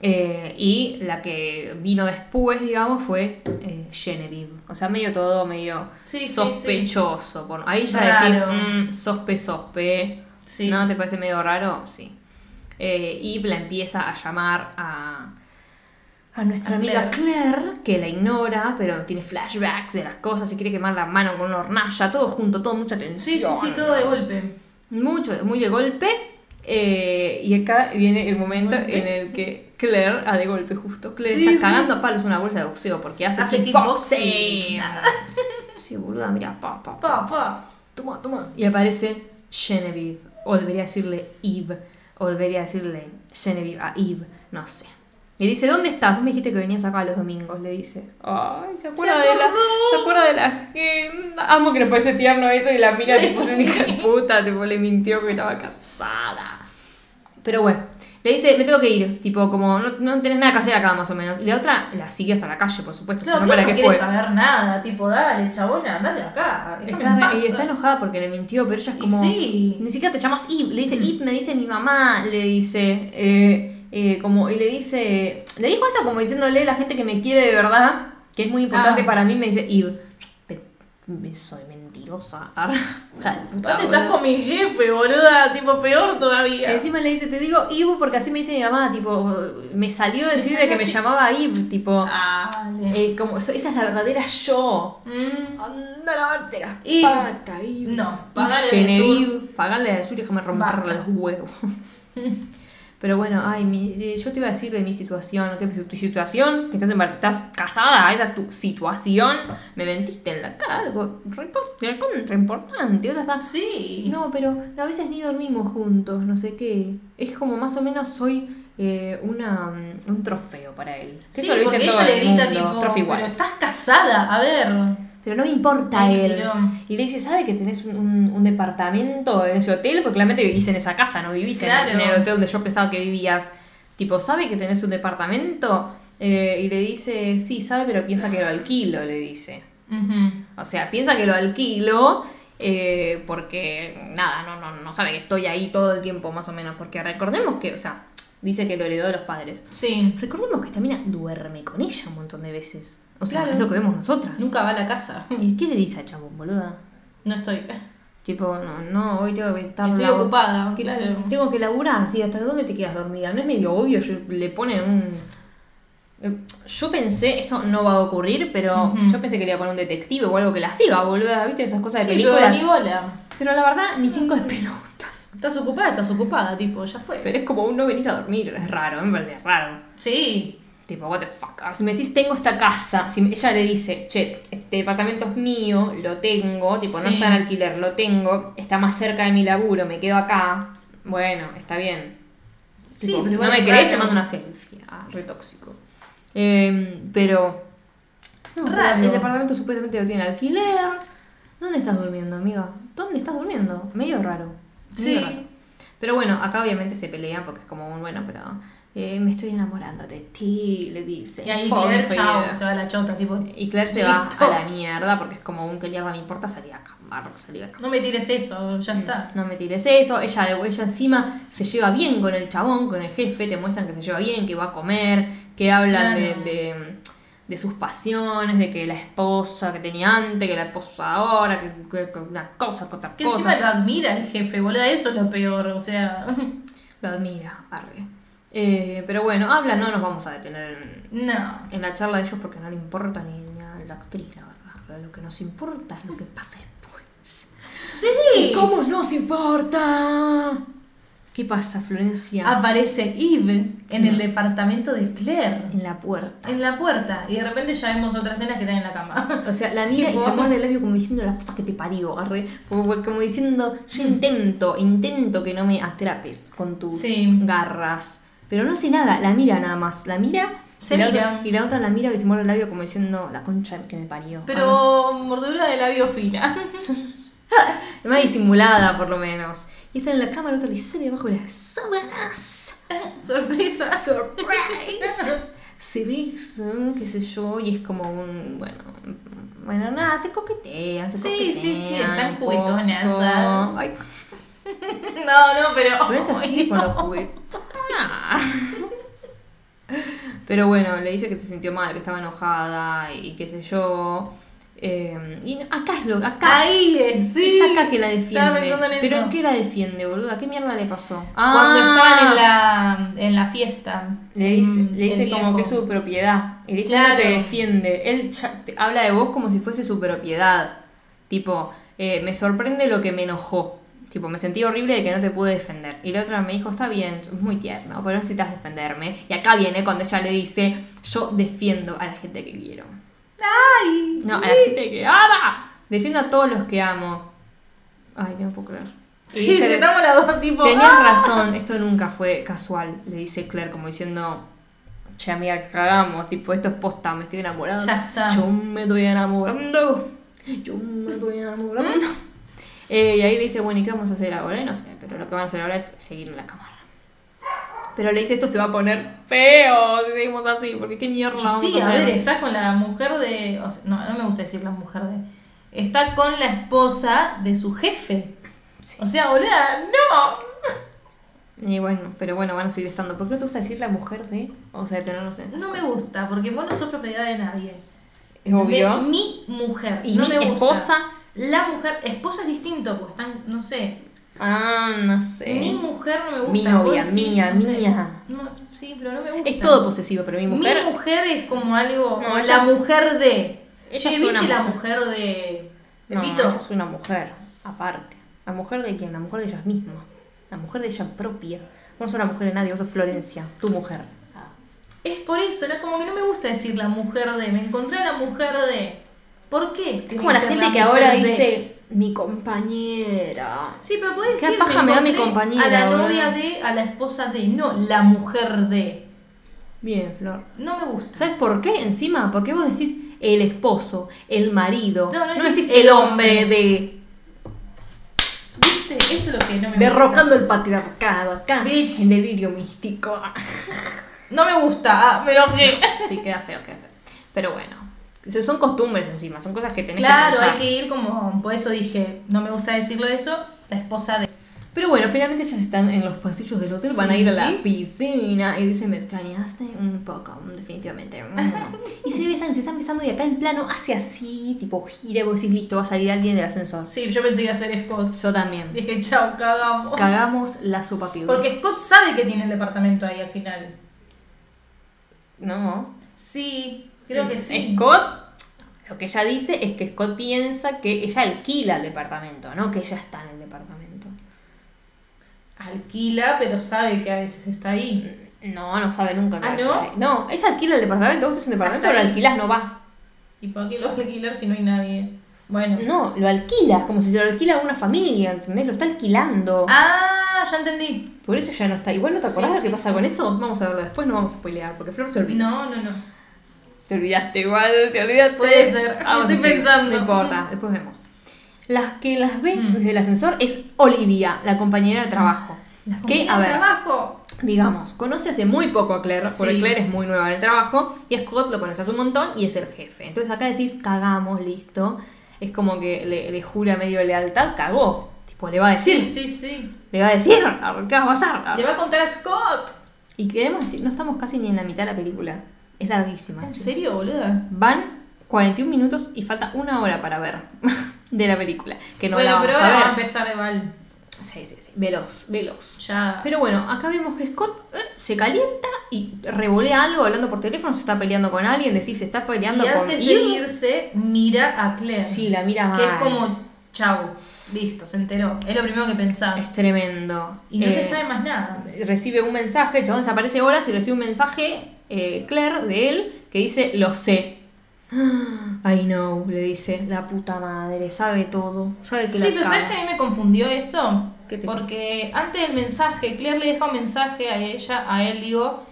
Eh, y la que vino después, digamos, fue eh, Genevieve. O sea, medio todo, medio Sí, sí, sospechoso. Por- ahí ya Raro. decís, mm, sospe, sospe. ¿No te parece medio raro? Sí. Eh, y la empieza a llamar a, a nuestra A amiga Claire, que la ignora, pero tiene flashbacks de las cosas y quiere quemar la mano con una hornalla, todo junto, todo mucha tensión. Sí, sí, sí, todo de golpe. Mucho, muy de golpe. Eh, y acá viene el momento ¿Golpe? en el que Claire, ah, de golpe justo, Claire Sí, está sí. cagando a palos una bolsa de boxeo porque hace, Hace kickboxing. [laughs] Sí, boluda, mira, pa, pa. Pa, pa. Toma, toma. Y aparece Genevieve. O debería decirle Eve. O debería decirle Genevieve a Eve. No sé. Y dice, ¿dónde estás? Vos me dijiste que venías acá los domingos, le dice. Ay, se acuerda, Se de la, se acuerda de la gente. Amo que le puede ser tierno eso y la mira tipo es de puta, tipo le mintió que estaba casada. Pero bueno, le dice, me tengo que ir, tipo como no, no tenés nada que hacer acá más o menos. Y la otra la sigue hasta la calle, por supuesto, No, no, claro, ¿para no qué fue? saber nada. Tipo, dale, chabona, andate acá. Está, y está enojada porque le mintió, pero ella es Y como. sí. Ni siquiera te llamas Eve. Le dice, Eve me dice mi mamá. Le dice. eh, eh, como, y le dice. Le dijo eso como diciéndole a la gente que me quiere de verdad. Que es muy importante Ah. para mí. Me dice, pe- Soy mentirosa. De puta, Aparte estás con mi jefe, boluda. Tipo, peor todavía. Encima le dice, te digo Eve porque así me dice mi mamá. Tipo, me salió decirle salió que me llamaba Eve. Tipo, Ah, eh, como, esa es la verdadera yo. Mm, Anda a lavarte las Eve. patas, Eve. No, pagale de pagale de sur y déjame Basta. los huevos. [laughs] Pero bueno, ay, mi- eh, yo te iba a decir de mi situación, ¿qué es tu situación? Que estás, estás casada, esa es tu situación. Me mentiste en la cara, algo repo- recontra importante. Ahora está, Sí. no, pero a veces ni dormimos juntos, no sé qué. Es como más o menos soy eh, una, mm, un trofeo para él. Sí, Eso lo porque todo ella le grita tipo, pero estás casada, a ver. Pero no me importa Ay, él. Y le dice, ¿sabe que tenés un, un- un departamento en ese hotel? Porque claramente vivís en esa casa, no vivís en- el hotel donde yo pensaba que vivías. Tipo, ¿sabe que tenés un departamento? Eh, y le dice, sí, sabe, pero piensa que lo alquilo, le dice. O sea, piensa que lo alquilo eh, porque, nada, no, no, no sabe que estoy ahí todo el tiempo, más o menos. Porque recordemos que, o sea, dice que lo heredó de los padres. Sí. Recordemos que esta mina duerme con ella un montón de veces. O sea, Claro. es lo que vemos nosotras. Nunca va a la casa. ¿Y qué le dice a chabón, boluda? No estoy. Tipo, no, no, hoy tengo que estar Estoy ocupada, claro. Tengo que laburar, sí, ¿hasta dónde te quedas dormida? No es medio obvio, yo- le ponen un... eh, Yo pensé, esto no va a ocurrir, pero yo pensé que le iba a poner un detective o algo que la siga, boluda, ¿viste? Esas cosas de Sí, pero películas. ni bola. Pero la verdad, ni cinco de pelota. Estás ocupada, estás ocupada, tipo, ya fue. Pero es como un no venís a dormir, es raro, me parece raro. Sí. Tipo, what the fuck. Ahora, si me decís, tengo esta casa, si ella le dice, che, este departamento es mío, lo tengo, tipo, no Sí. está en alquiler, lo tengo, está más cerca de mi laburo, me quedo acá. Bueno, está bien. Sí, Tipo, pero igual no me es querés, raro. te mando una selfie. Ah, re tóxico. Eh, pero. No, Raro. El departamento supuestamente lo tiene en alquiler. ¿Dónde estás durmiendo, amiga? ¿Dónde estás durmiendo? Medio raro. Sí. Pero bueno, acá obviamente se pelean porque es como un bueno, pero eh, me estoy enamorando de ti, le dice. Y ahí Claire, chao, se va a la chota, tipo. Y Claire se Listo. va a la mierda porque es como un que mierda me importa salir barro, salí de acá. No me tires eso, ya está. No me tires eso. Ella, de- ella encima se lleva bien con el chabón, con el jefe. Te muestran que se lleva bien, que va a comer, que hablan de, Claro. de, de sus pasiones, de que la esposa que tenía antes, que la esposa ahora, que, que- que una cosa, que otra Que cosa. encima lo admira el jefe, boludo, eso es lo peor, o sea. [laughs] Lo admira, arre. Eh, pero bueno, habla, no nos vamos a detener en, No. en la charla de ellos porque no le importa ni, ni a la actriz, la verdad. Lo que nos importa es lo que pasa después. Sí. ¿Cómo nos importa? ¿Qué pasa, Florencia? Aparece Eve en el departamento de Claire. en la puerta. En la puerta. Y de repente ya vemos otras escenas que están en la cama. O sea, la mira y se muerde el labio como diciendo la puta que te parió, arre. Como, como diciendo, yo intento, intento que no me atrapes con tus Sí. garras. Pero no hace nada, la mira nada más. La mira Se y, la otra, y la otra la mira que se muerde el labio como diciendo la concha que me parió. Pero mordedura de labio fina. [laughs] Más disimulada, por lo menos. Y está en la cama, la otra le sale debajo de las sábanas. [laughs] Sorpresa. ¡Surprise! [laughs] Se besan, qué sé yo, y es como un. Bueno. Bueno, nada, se coquetean, se Sí, coquetean. sí, sí, están juguetonas. Ay, [laughs] No, no, pero. Ay, sigue con no. los juguetes. Pero bueno, le dice que se sintió mal, que estaba enojada y qué sé yo. Eh, y acá es lo. Acá. Ahí es, sí. Es acá que la defiende. Estaba pensando en ¿Pero eso. en qué la defiende, boluda? ¿Qué mierda le pasó? Cuando Ah. estaban en la, en la fiesta. Le dice, Mm, le dice como que es su propiedad. Y le dice Claro. no te defiende. Él ya te- habla de vos como si fuese su propiedad. Tipo, eh, me sorprende lo que me enojó. Tipo, me sentí horrible de que no te pude defender. Y la otra me dijo, está bien, es muy tierno, pero necesitas defenderme. Y acá viene cuando ella le dice, yo defiendo a la gente que quiero. ¡Ay! No, a la gente que ama. Defiendo a todos los que amo. Ay, no puedo creer. Y Sí, dice- estamos las dos tipo. Tenías ¡ah! razón, esto nunca fue casual, le dice Claire, como diciendo, che, amiga, cagamos. Tipo, esto es posta, me estoy enamorando. Ya está. Yo me estoy enamorando. Yo me estoy enamorando. Eh, y ahí le dice, bueno, ¿y qué vamos a hacer ahora? Y no sé, pero lo que van a hacer ahora es seguir en la cámara. Pero le dice, esto se va a poner feo si seguimos así, porque qué mierda Y vamos sí, a ver, está con la mujer de. o sea, no, no me gusta decir la mujer de. Está con la esposa de su jefe. O sea, boluda, no. Y bueno, pero bueno, van a seguir estando. ¿Por qué no te gusta decir la mujer de? O sea, tenernos en... No me gusta, porque vos no sos propiedad de nadie. Es obvio. De mi mujer. Y no mi me gusta. esposa. La mujer. Esposa es distinto, pues están, no sé. Ah, no sé. Mi mujer no me gusta. Mi novia, mía, no sé. mía. No, sí, pero no me gusta. Es todo posesivo, pero mi mujer... Mi mujer es como algo. No, la mujer de. ella es ¿viste la mujer. mujer de. de No, Pito? ella es una mujer, aparte. ¿La mujer de quién? La mujer de ella misma. La mujer de ella propia. Vos no sos la mujer de nadie, vos sos Florencia, tu mujer. Es por eso, no, como que no me gusta decir la mujer de. Me encontré a la mujer de. ¿Por qué? Es como la gente que ahora dice mi compañera. Sí, pero puede ¿Qué decir. paja me da mi compañera, A la novia de, a la esposa de, no la mujer de. Bien, Flor. No me gusta. ¿Sabes por qué? Encima, porque vos decís el esposo, el marido. No, no No, decís el hombre de. ¿Viste? Eso es lo que no me Derrocando el patriarcado acá. Bitch. En delirio místico. gusta. [laughs] No me gusta, ah, me enojé. Sí, queda feo, queda feo. Pero bueno. Eso Son costumbres encima, son cosas que tenés Claro, que pensar. hay que ir como. Por eso dije, no me gusta decirlo eso. La esposa de. Pero bueno, finalmente ya están en los pasillos del hotel, van a ir a la piscina y dice, me extrañaste un poco, definitivamente. Mm. y se besan, se están besando y acá el plano hace así, tipo gira y vos decís, listo, va a salir alguien del ascensor. Sí, yo pensé que iba a ser Scott. Yo también. Dije, chao, cagamos. Cagamos la sopa piba. Porque Scott sabe que tiene el departamento ahí al final. No. Sí, creo que sí. Scott, lo que ella dice es que Scott piensa que ella alquila el departamento, no que ella está en el departamento. Alquila, pero sabe que a veces está ahí. No, no sabe nunca. ¿Ah, lo no? hace. No, ella alquila el departamento, vos tenés un departamento, Hasta lo alquilás, no va. ¿Y para qué lo va a alquilar si no hay nadie? Bueno. No, lo alquila, como si se lo alquila a una familia, ¿entendés? Lo está alquilando. Ah, ya entendí. Por eso ya no está. Igual no te Sí, acordás de sí, qué pasa sí. con eso. Vamos a verlo después, no vamos a spoilear, porque Flor se olvida. No, no, no. Te olvidaste igual, te olvidaste. Puede ser, Vamos a estoy pensando. No importa, después vemos. Las que las ven Mm. desde el ascensor es Olivia, la compañera de trabajo. La que, a de ver, trabajo. digamos, conoce hace muy poco a Claire, porque. Claire es muy nueva en el trabajo, y Scott lo conoce hace un montón y es el jefe. Entonces acá decís, cagamos, listo. Es como que le, le jura medio lealtad, cagó. Tipo, le va a decir, Sí, sí, sí. le va a decir, ¿qué va a pasar? Le va a contar a Scott. Y queremos decir, no estamos casi ni en la mitad de la película. Es larguísima. ¿En serio, boluda? Van 41 minutos y falta una hora para ver [laughs] de la película. Que no bueno, la vamos pero a ahora va a ver. empezar igual. Sí, sí, sí. Veloz, veloz. Ya. Pero bueno, acá vemos que Scott eh, se calienta y revolea algo hablando por teléfono, se está peleando con alguien, decís, se está peleando y con antes de irse, mira a Claire. Sí, la mira Que es como, chau, listo, se enteró. Es lo primero que pensás. Es tremendo. Y no Eh, se sabe más nada. Recibe un mensaje, el chabón desaparece horas y recibe un mensaje, eh, Claire, de él, que dice, lo sé. [gasps] I know, le dice, la puta madre, sabe todo, sabe que Sí, la pero ¿sabes que a mí me confundió eso? ¿Qué te- Porque antes del mensaje, Claire le deja un mensaje a ella, a él digo,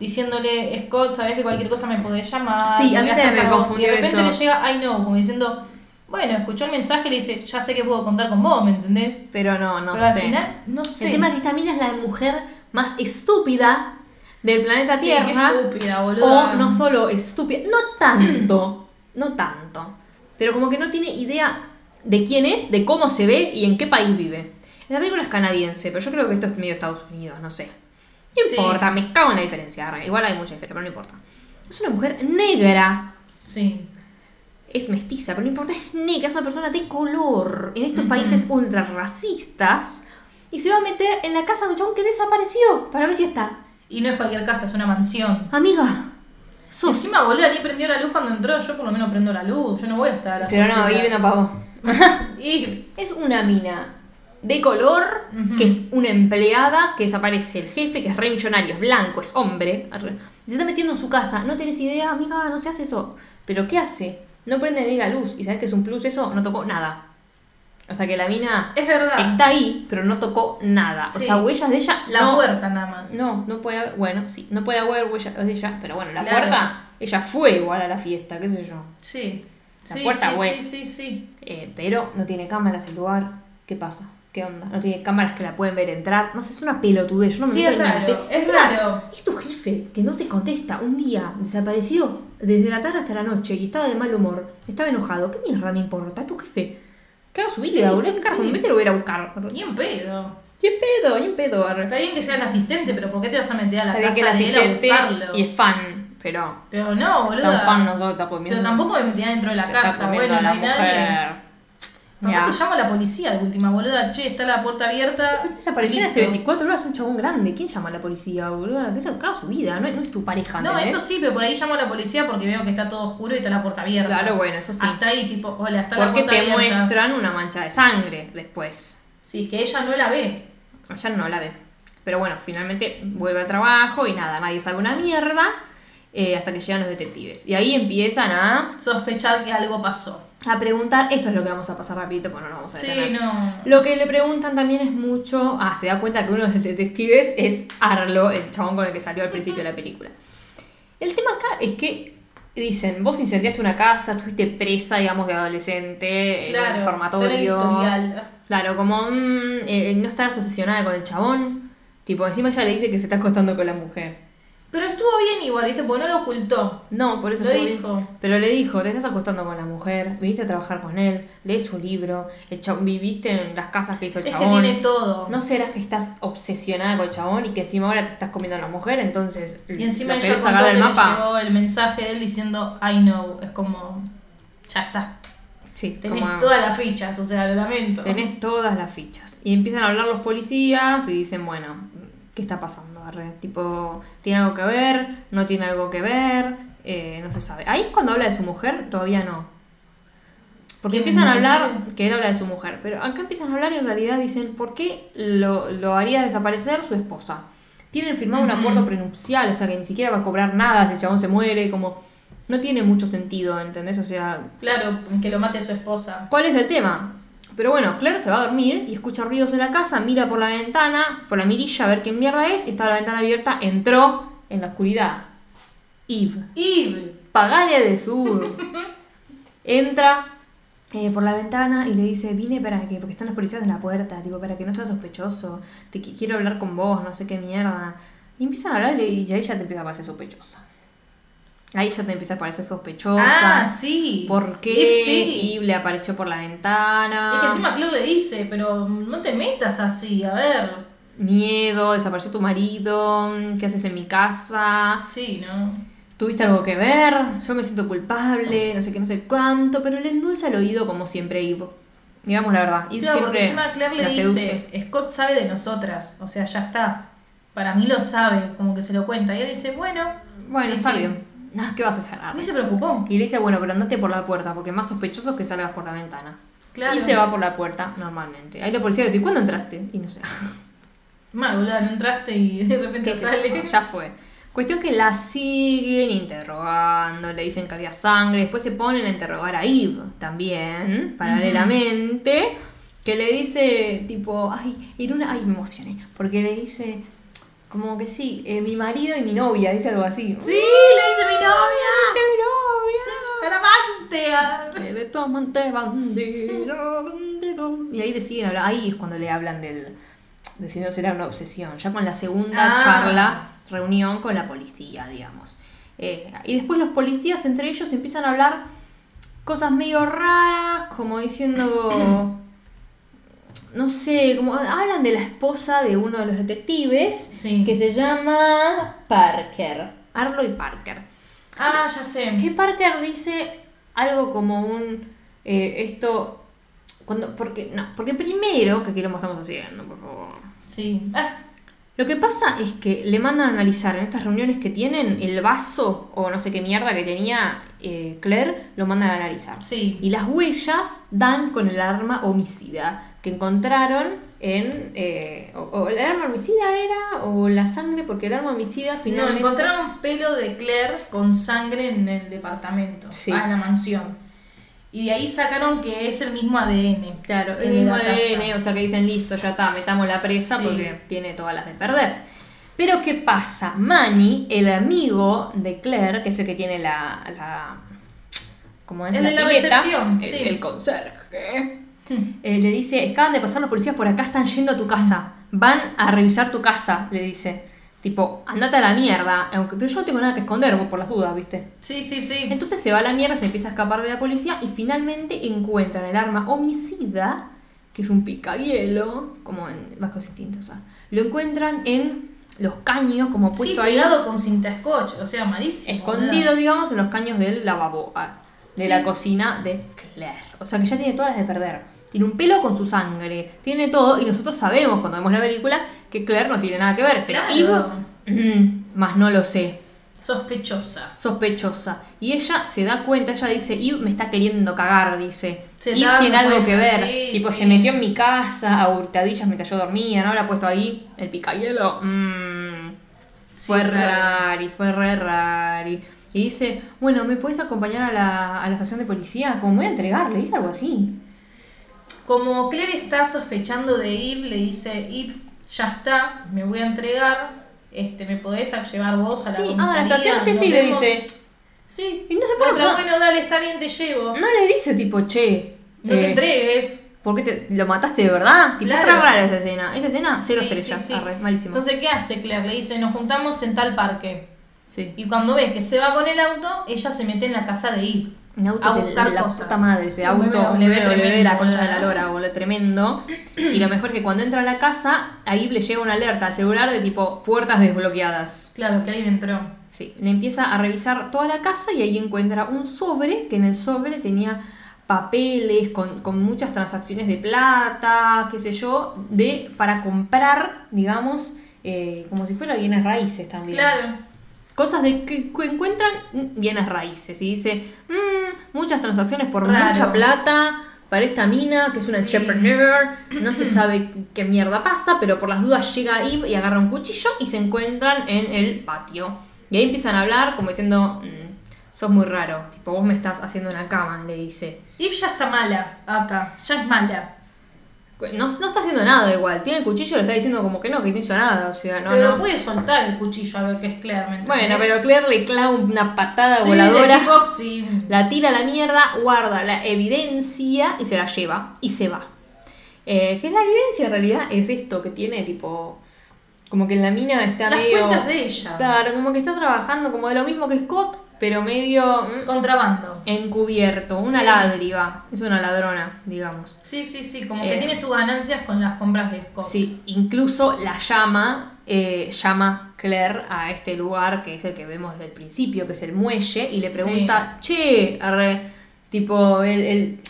diciéndole, Scott, sabes que cualquier cosa me podés llamar. Sí, a mí también me para vos". confundió Y de repente eso. le llega I know, como diciendo, bueno, escuchó el mensaje y le dice, ya sé que puedo contar con vos, ¿me entendés? Pero no, no pero al sé. final, no sé. El tema es que esta mina es la mujer más estúpida del planeta Sí, qué Tierra. estúpida, boluda. o no solo estúpida, no tanto, no tanto. Pero como que no tiene idea de quién es, de cómo se ve y en qué país vive. La película es canadiense, pero yo creo que esto es medio Estados Unidos, no sé. No Sí. importa, me cago en la diferencia. Igual hay mucha diferencia, pero no importa. Es una mujer negra. Sí. Es mestiza, pero no importa, es negra, es una persona de color. En estos países ultra racistas. Y se va a meter en la casa de un chabón que desapareció para ver si está. Y no es cualquier casa, es una mansión. Amiga, sos. Encima, boluda, ni prendió la luz cuando entró. Yo por lo menos prendo la luz. Yo no voy a estar a las Pero no, no apagó. [laughs] Y Es una mina de color, que es una empleada, que desaparece el jefe, que es re millonario, es blanco, es hombre. Se está metiendo en su casa. No tienes idea, amiga, no se hace eso. Pero ¿qué hace? No prende ni la luz. ¿Y sabes que es un plus eso? No tocó nada. O sea que la mina Es verdad. está ahí, pero no tocó nada. O sea, huellas de ella. La no, puerta nada más. No, no puede haber. Bueno, sí, no puede haber huellas de ella, pero bueno, la Claro. puerta, ella fue igual a la fiesta, qué sé yo. Sí. La sí, puerta, sí, güey. sí, sí, sí. Eh, pero no tiene cámaras el lugar. ¿Qué pasa? ¿Qué onda? No tiene cámaras que la pueden ver entrar. No sé, es una pelotudez. Yo no me Sí, es raro, es raro. Es tu jefe que no te contesta. Un día desapareció desde la tarde hasta la noche y estaba de mal humor. Estaba enojado. ¿Qué mierda me importa? Es tu jefe. Que haga su vida, Sí, boludo. sí, ¿Qué sí. Se lo voy a ir a buscar. Ni en pedo. ¿Qué pedo? ¿Qué pedo? arre. Está bien que sea el asistente, pero ¿por qué te vas a meter a la Está bien casa que el de él a asistente buscarlo? y es fan, pero Pero no, boludo. tan fan nosotros. Pero tampoco me metía dentro de la se casa. Bueno, no hay nadie. mujer. Capaz Mirá. te llamo a la policía de última, boluda. Che, está la puerta abierta. Pero desapareció hace Listo. 24 horas un chabón grande. ¿Quién llama a la policía, boludo? Que se acaba su vida, no, no es tu pareja. No, ¿entendés? eso sí, pero por ahí llamo a la policía porque veo que está todo oscuro y está la puerta abierta. Claro, bueno, eso sí. Hasta ahí, tipo, hola, está la Porque puerta te abierta. muestran una mancha de sangre después. Sí, que ella no la ve. Ella no la ve. Pero bueno, finalmente vuelve al trabajo y nada, nadie sabe una mierda eh, hasta que llegan los detectives. Y ahí empiezan a, Sospechar que algo pasó. A preguntar. Esto es lo que vamos a pasar rapidito, porque no vamos a Sí, detener. no. Lo que le preguntan también es mucho. Ah, se da cuenta que uno de los detectives es Arlo, el chabón con el que salió al principio de la película. El tema acá es que dicen: Vos incendiaste una casa, estuviste presa, digamos, de adolescente, en un Claro, tenés reformatorio. historial. Claro, como mm, eh, no estás obsesionada con el chabón. Tipo, encima ella le dice que se está acostando con la mujer. Pero estuvo bien igual, ¿viste? Porque no lo ocultó. No, por eso Lo bien. dijo. Pero le dijo, te estás acostando con la mujer, viniste a trabajar con él, lees su libro, el chabón, viviste en las casas que hizo el Es que chabón. tiene todo. ¿No serás que estás obsesionada con el chabón y que encima ahora te estás comiendo a la mujer? Entonces, Y encima ¿la ella contó sacar que del le mapa? llegó el mensaje de él diciendo I know. Es como, ya está. Sí, Tenés como- todas las fichas, o sea, lo lamento. tenés todas las fichas. Y empiezan a hablar los policías y dicen, bueno, ¿qué está pasando? Tipo, ¿tiene algo que ver? ¿No tiene algo que ver? Eh, no se sabe. Ahí es cuando habla de su mujer, todavía no. Porque ¿Quién- empiezan a hablar que él habla de su mujer, pero acá empiezan a hablar y en realidad dicen, ¿por qué lo, lo haría desaparecer su esposa? Tienen firmado un acuerdo prenupcial, o sea que ni siquiera va a cobrar nada si el chabón se muere, como... No tiene mucho sentido, ¿entendés? O sea, Claro, que lo mate a su esposa. ¿Cuál es el tema? Pero bueno, Claire se va a dormir y escucha ruidos en la casa, mira por la ventana, por la mirilla a ver qué mierda es, y está la ventana abierta, entró en la oscuridad. Eve, Y Pagalia del Sur. [laughs] Entra eh, por la ventana y le dice, vine para que, porque están los policías en la puerta, tipo, para que no seas sospechoso, te qui- quiero hablar con vos, no sé qué mierda. Y empiezan a hablar y ya te empieza a parecer sospechosa. Ahí ya te empieza a parecer sospechosa. Ah, sí. ¿Por qué Eve sí. Eve le apareció por la ventana? Es que encima Claire le dice, pero no te metas así, a ver. Miedo, desapareció tu marido, ¿qué haces en mi casa? Sí, ¿no? ¿Tuviste algo que ver? Yo me siento culpable, no sé qué, no sé cuánto, pero le endulza el oído como siempre Eve. Digamos la verdad. Eve Claro, porque encima Claire le dice, seduce. Scott sabe de nosotras, o sea, ya está. Para mí lo sabe, como que se lo cuenta. Y ella dice, bueno, Bueno, y está bien. ¿Qué vas a hacer? Ni se preocupó. Y le dice, bueno, pero andate por la puerta, porque es más sospechoso que salgas por la ventana. Claro. Y se va por la puerta normalmente. Ahí la policía dice, ¿cuándo entraste? Y no sé. [laughs] Mal, no entraste y de repente ¿Qué sé sale. [laughs] ya fue. Cuestión que la siguen interrogando, le dicen que había sangre, después se ponen a interrogar a Eve también, paralelamente, que le dice tipo, ay, en una, ay, me emocioné, porque le dice como que sí, eh, mi marido y mi novia, dice algo así. Sí, le dice mi novia. Dice mi novia. El amante. ah. De tu amante bandido, bandido. Y ahí deciden hablar, ahí es cuando le hablan del, de si no será una obsesión, ya con la segunda Ah. charla, reunión con la policía, digamos. Eh, y después los policías entre ellos empiezan a hablar cosas medio raras, como diciendo, no sé, como hablan de la esposa de uno de los detectives, Sí. que se llama Parker, Arlo y Parker. Ah, ya sé. Que Parker dice algo como un eh, esto cuando porque no porque primero que aquí lo estamos haciendo por favor Sí. Ah, lo que pasa es que le mandan a analizar en estas reuniones que tienen el vaso o no sé qué mierda que tenía eh, Claire lo mandan a analizar sí. y las huellas dan con el arma homicida que encontraron en eh, o, o el arma homicida era o la sangre porque el arma homicida No, finalmente encontraron pelo de Claire con sangre en el departamento, Sí. ah, en la mansión. Y de ahí sacaron que es el mismo ADN. Claro, el mismo. ADN, o sea que dicen listo, ya está, metamos la presa Sí. porque tiene todas las de perder. Pero ¿qué pasa? Manny, el amigo de Claire, que es el que tiene la. la como es El de la pileta, recepción, el, sí. el conserje, eh, le dice: Acaban de pasar los policías por acá, están yendo a tu casa. Van a revisar tu casa, le dice. Tipo, andate a la mierda. Aunque, pero yo no tengo nada que esconder, por las dudas, ¿viste? Sí, sí, sí. Entonces se va a la mierda, se empieza a escapar de la policía y finalmente encuentran el arma homicida, que es un picahielo, como en vascos distintos. o sea, lo encuentran en los caños, como Sí, puesto ahí, pegado con cinta scotch, o sea, malísimo. escondido, digamos, en los caños del lavabo, ah, de Sí. la cocina de Claire. O sea que ya tiene todas las de perder. Tiene un pelo con su sangre, tiene todo, y nosotros sabemos cuando vemos la película que Claire no tiene nada que ver, pero Claro. Más no lo sé Sospechosa. sospechosa. Y ella se da cuenta, ella dice, Eve me está queriendo cagar, dice. Se Eve tiene algo que ver. sí, tipo, sí. se metió en mi casa a hurtadillas mientras yo dormía, ¿no? Le ha puesto ahí el picahielo. Mm, Sí, fue claro. rari, fue re rari. Y dice, bueno, ¿me puedes acompañar a la, a la estación de policía? Como voy a entregar, le dice algo así. Como Claire está sospechando de Eve, le dice, Eve, ya está, me voy a entregar, este, ¿me podés llevar vos a la Sí, ah, comisaría? la estación sí, sí, le vemos". dice. Sí. Y no se pone otra, bueno, dale, está bien, te llevo. No le dice tipo, che. No te eh, entregues. ¿Por qué te, lo mataste de verdad? Tipo, Claro. rara esa escena. Esa escena, cero Sí, estrellas. sí, sí. Arre, malísimo. Entonces, ¿qué hace Claire? Le dice, nos juntamos en tal parque. Sí. Y cuando ve que se va con el auto, ella se mete en la casa de Eve. Un auto a que buscar la cosas. puta madre, ese Sí, auto, un de la tremendo, concha de la lora, boludo, tremendo. [clears throat] Y lo mejor es que cuando entra a la casa, ahí le llega una alerta al celular de tipo puertas desbloqueadas. Claro, que alguien entró. Sí, le empieza a revisar toda la casa y ahí encuentra un sobre, que en el sobre tenía papeles con, con muchas transacciones de plata, qué sé yo, de para comprar, digamos, eh, como si fuera bienes raíces también. Claro. Cosas de que, que encuentran bienes raíces. Y dice, "Mm, muchas transacciones por Raro. mucha plata para esta mina, que es una Sí. entrepreneur. No se [clears throat] sabe qué mierda pasa, pero por las dudas llega Eve y agarra un cuchillo y se encuentran en el patio. Y ahí empiezan a hablar como diciendo, "Mm, sos muy raro. Tipo, vos me estás haciendo una cama, le dice. Eve ya está mala acá, ya es mala. No, no está haciendo nada igual. Tiene el cuchillo y le está diciendo como que no, que no hizo nada. O sea, no, pero no. puede soltar el cuchillo a ver qué es Claire, ¿me Bueno, pero Claire le clava una patada Sí, voladora. La tira a la mierda, guarda la evidencia y se la lleva y se va. Eh, que es la evidencia en realidad es esto que tiene tipo. Como que en la mina está Las medio. cuentas de ella. Claro, como que está trabajando como de lo mismo que Scott, pero medio mm, Contrabando. encubierto. Una Sí. ladriva. Es una ladrona, digamos. Sí, sí, sí, como Eh. que tiene sus ganancias con las compras de Scott. Sí, incluso la llama, eh, llama Claire a este lugar que es el que vemos desde el principio, que es el muelle, y le pregunta, che, arre, tipo, el-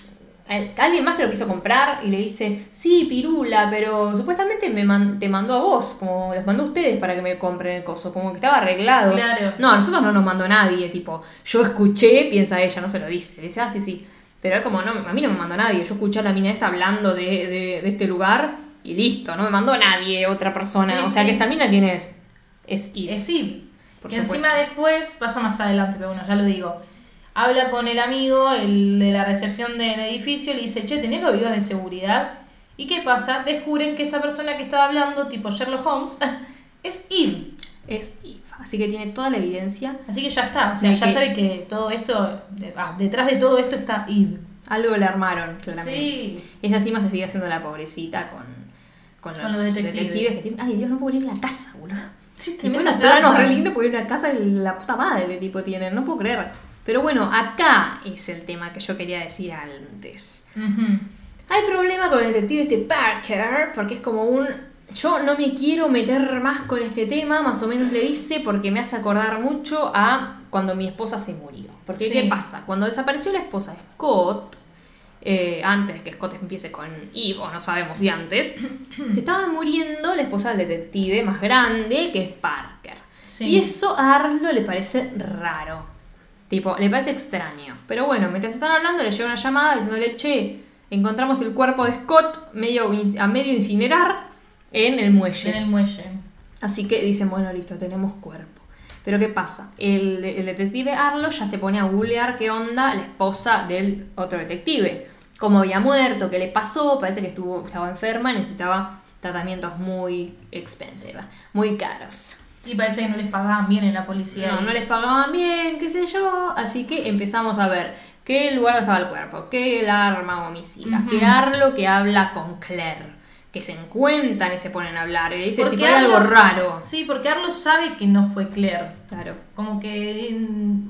alguien más te lo quiso comprar y le dice, sí, pirula, pero supuestamente me man- te mandó a vos, como los mandó a ustedes para que me compren el coso, como que estaba arreglado. Claro. No, a nosotros no nos mandó nadie, tipo, yo escuché, piensa ella, no se lo dice, dice, ah, sí, sí. Pero es como, no, a mí no me mandó nadie, yo escuché a la mina esta hablando de, de- de este lugar y listo, no me mandó nadie, otra persona. Sí, o sea sí. que esta mina, ¿quién es? Es Eve. Es Eve. Y supuesto. encima después, pasa más adelante, pero bueno, ya lo digo. Habla con el amigo, el de la recepción del edificio, le dice, che, ¿tenés los videos de seguridad? ¿Y qué pasa? Descubren que esa persona que estaba hablando, tipo Sherlock Holmes, [laughs] es Eve. Es Eve. Así que tiene toda la evidencia. Así que ya está, o sea, ya que- sabe que todo esto, ah, detrás de todo esto está Eve. Algo le armaron, claramente. Sí. Ella encima se sigue haciendo la pobrecita con, con, Con los detectives. que. Ay, Dios, no puedo ir a la casa, boludo. Sí, unos planos casa. re lindos porque una casa de la puta madre tipo tienen, no puedo creer. Pero bueno, acá es el tema que yo quería decir antes. Hay problema con el detective este Parker, porque es como un... Yo no me quiero meter más con este tema, más o menos le dice, porque me hace acordar mucho a cuando mi esposa se murió. Porque Sí. ¿qué pasa? Cuando desapareció la esposa de Scott, eh, antes que Scott empiece con Eve, o no sabemos si antes, [clears throat] se estaba muriendo la esposa del detective más grande, que es Parker. Sí. Y eso a Arlo le parece raro. Tipo, le parece extraño. Pero bueno, mientras están hablando, le llega una llamada diciéndole, che, encontramos el cuerpo de Scott medio, a medio incinerar en el muelle. En el muelle. Así que dicen, bueno, listo, tenemos cuerpo. Pero ¿qué pasa? El, el detective Arlo ya se pone a googlear qué onda la esposa del otro detective. Cómo había muerto, qué le pasó, parece que estuvo, estaba enferma y necesitaba tratamientos muy expensive, muy caros. Y parece que no les pagaban bien en la policía. No, no les pagaban bien, qué sé yo, así que empezamos a ver qué lugar estaba el cuerpo, qué el arma homicida, Ujú. qué Arlo que habla con Claire, que se encuentran y se ponen a hablar, y dice Porque tipo hay algo raro. Sí, porque Arlo sabe que no fue Claire. Claro. Como que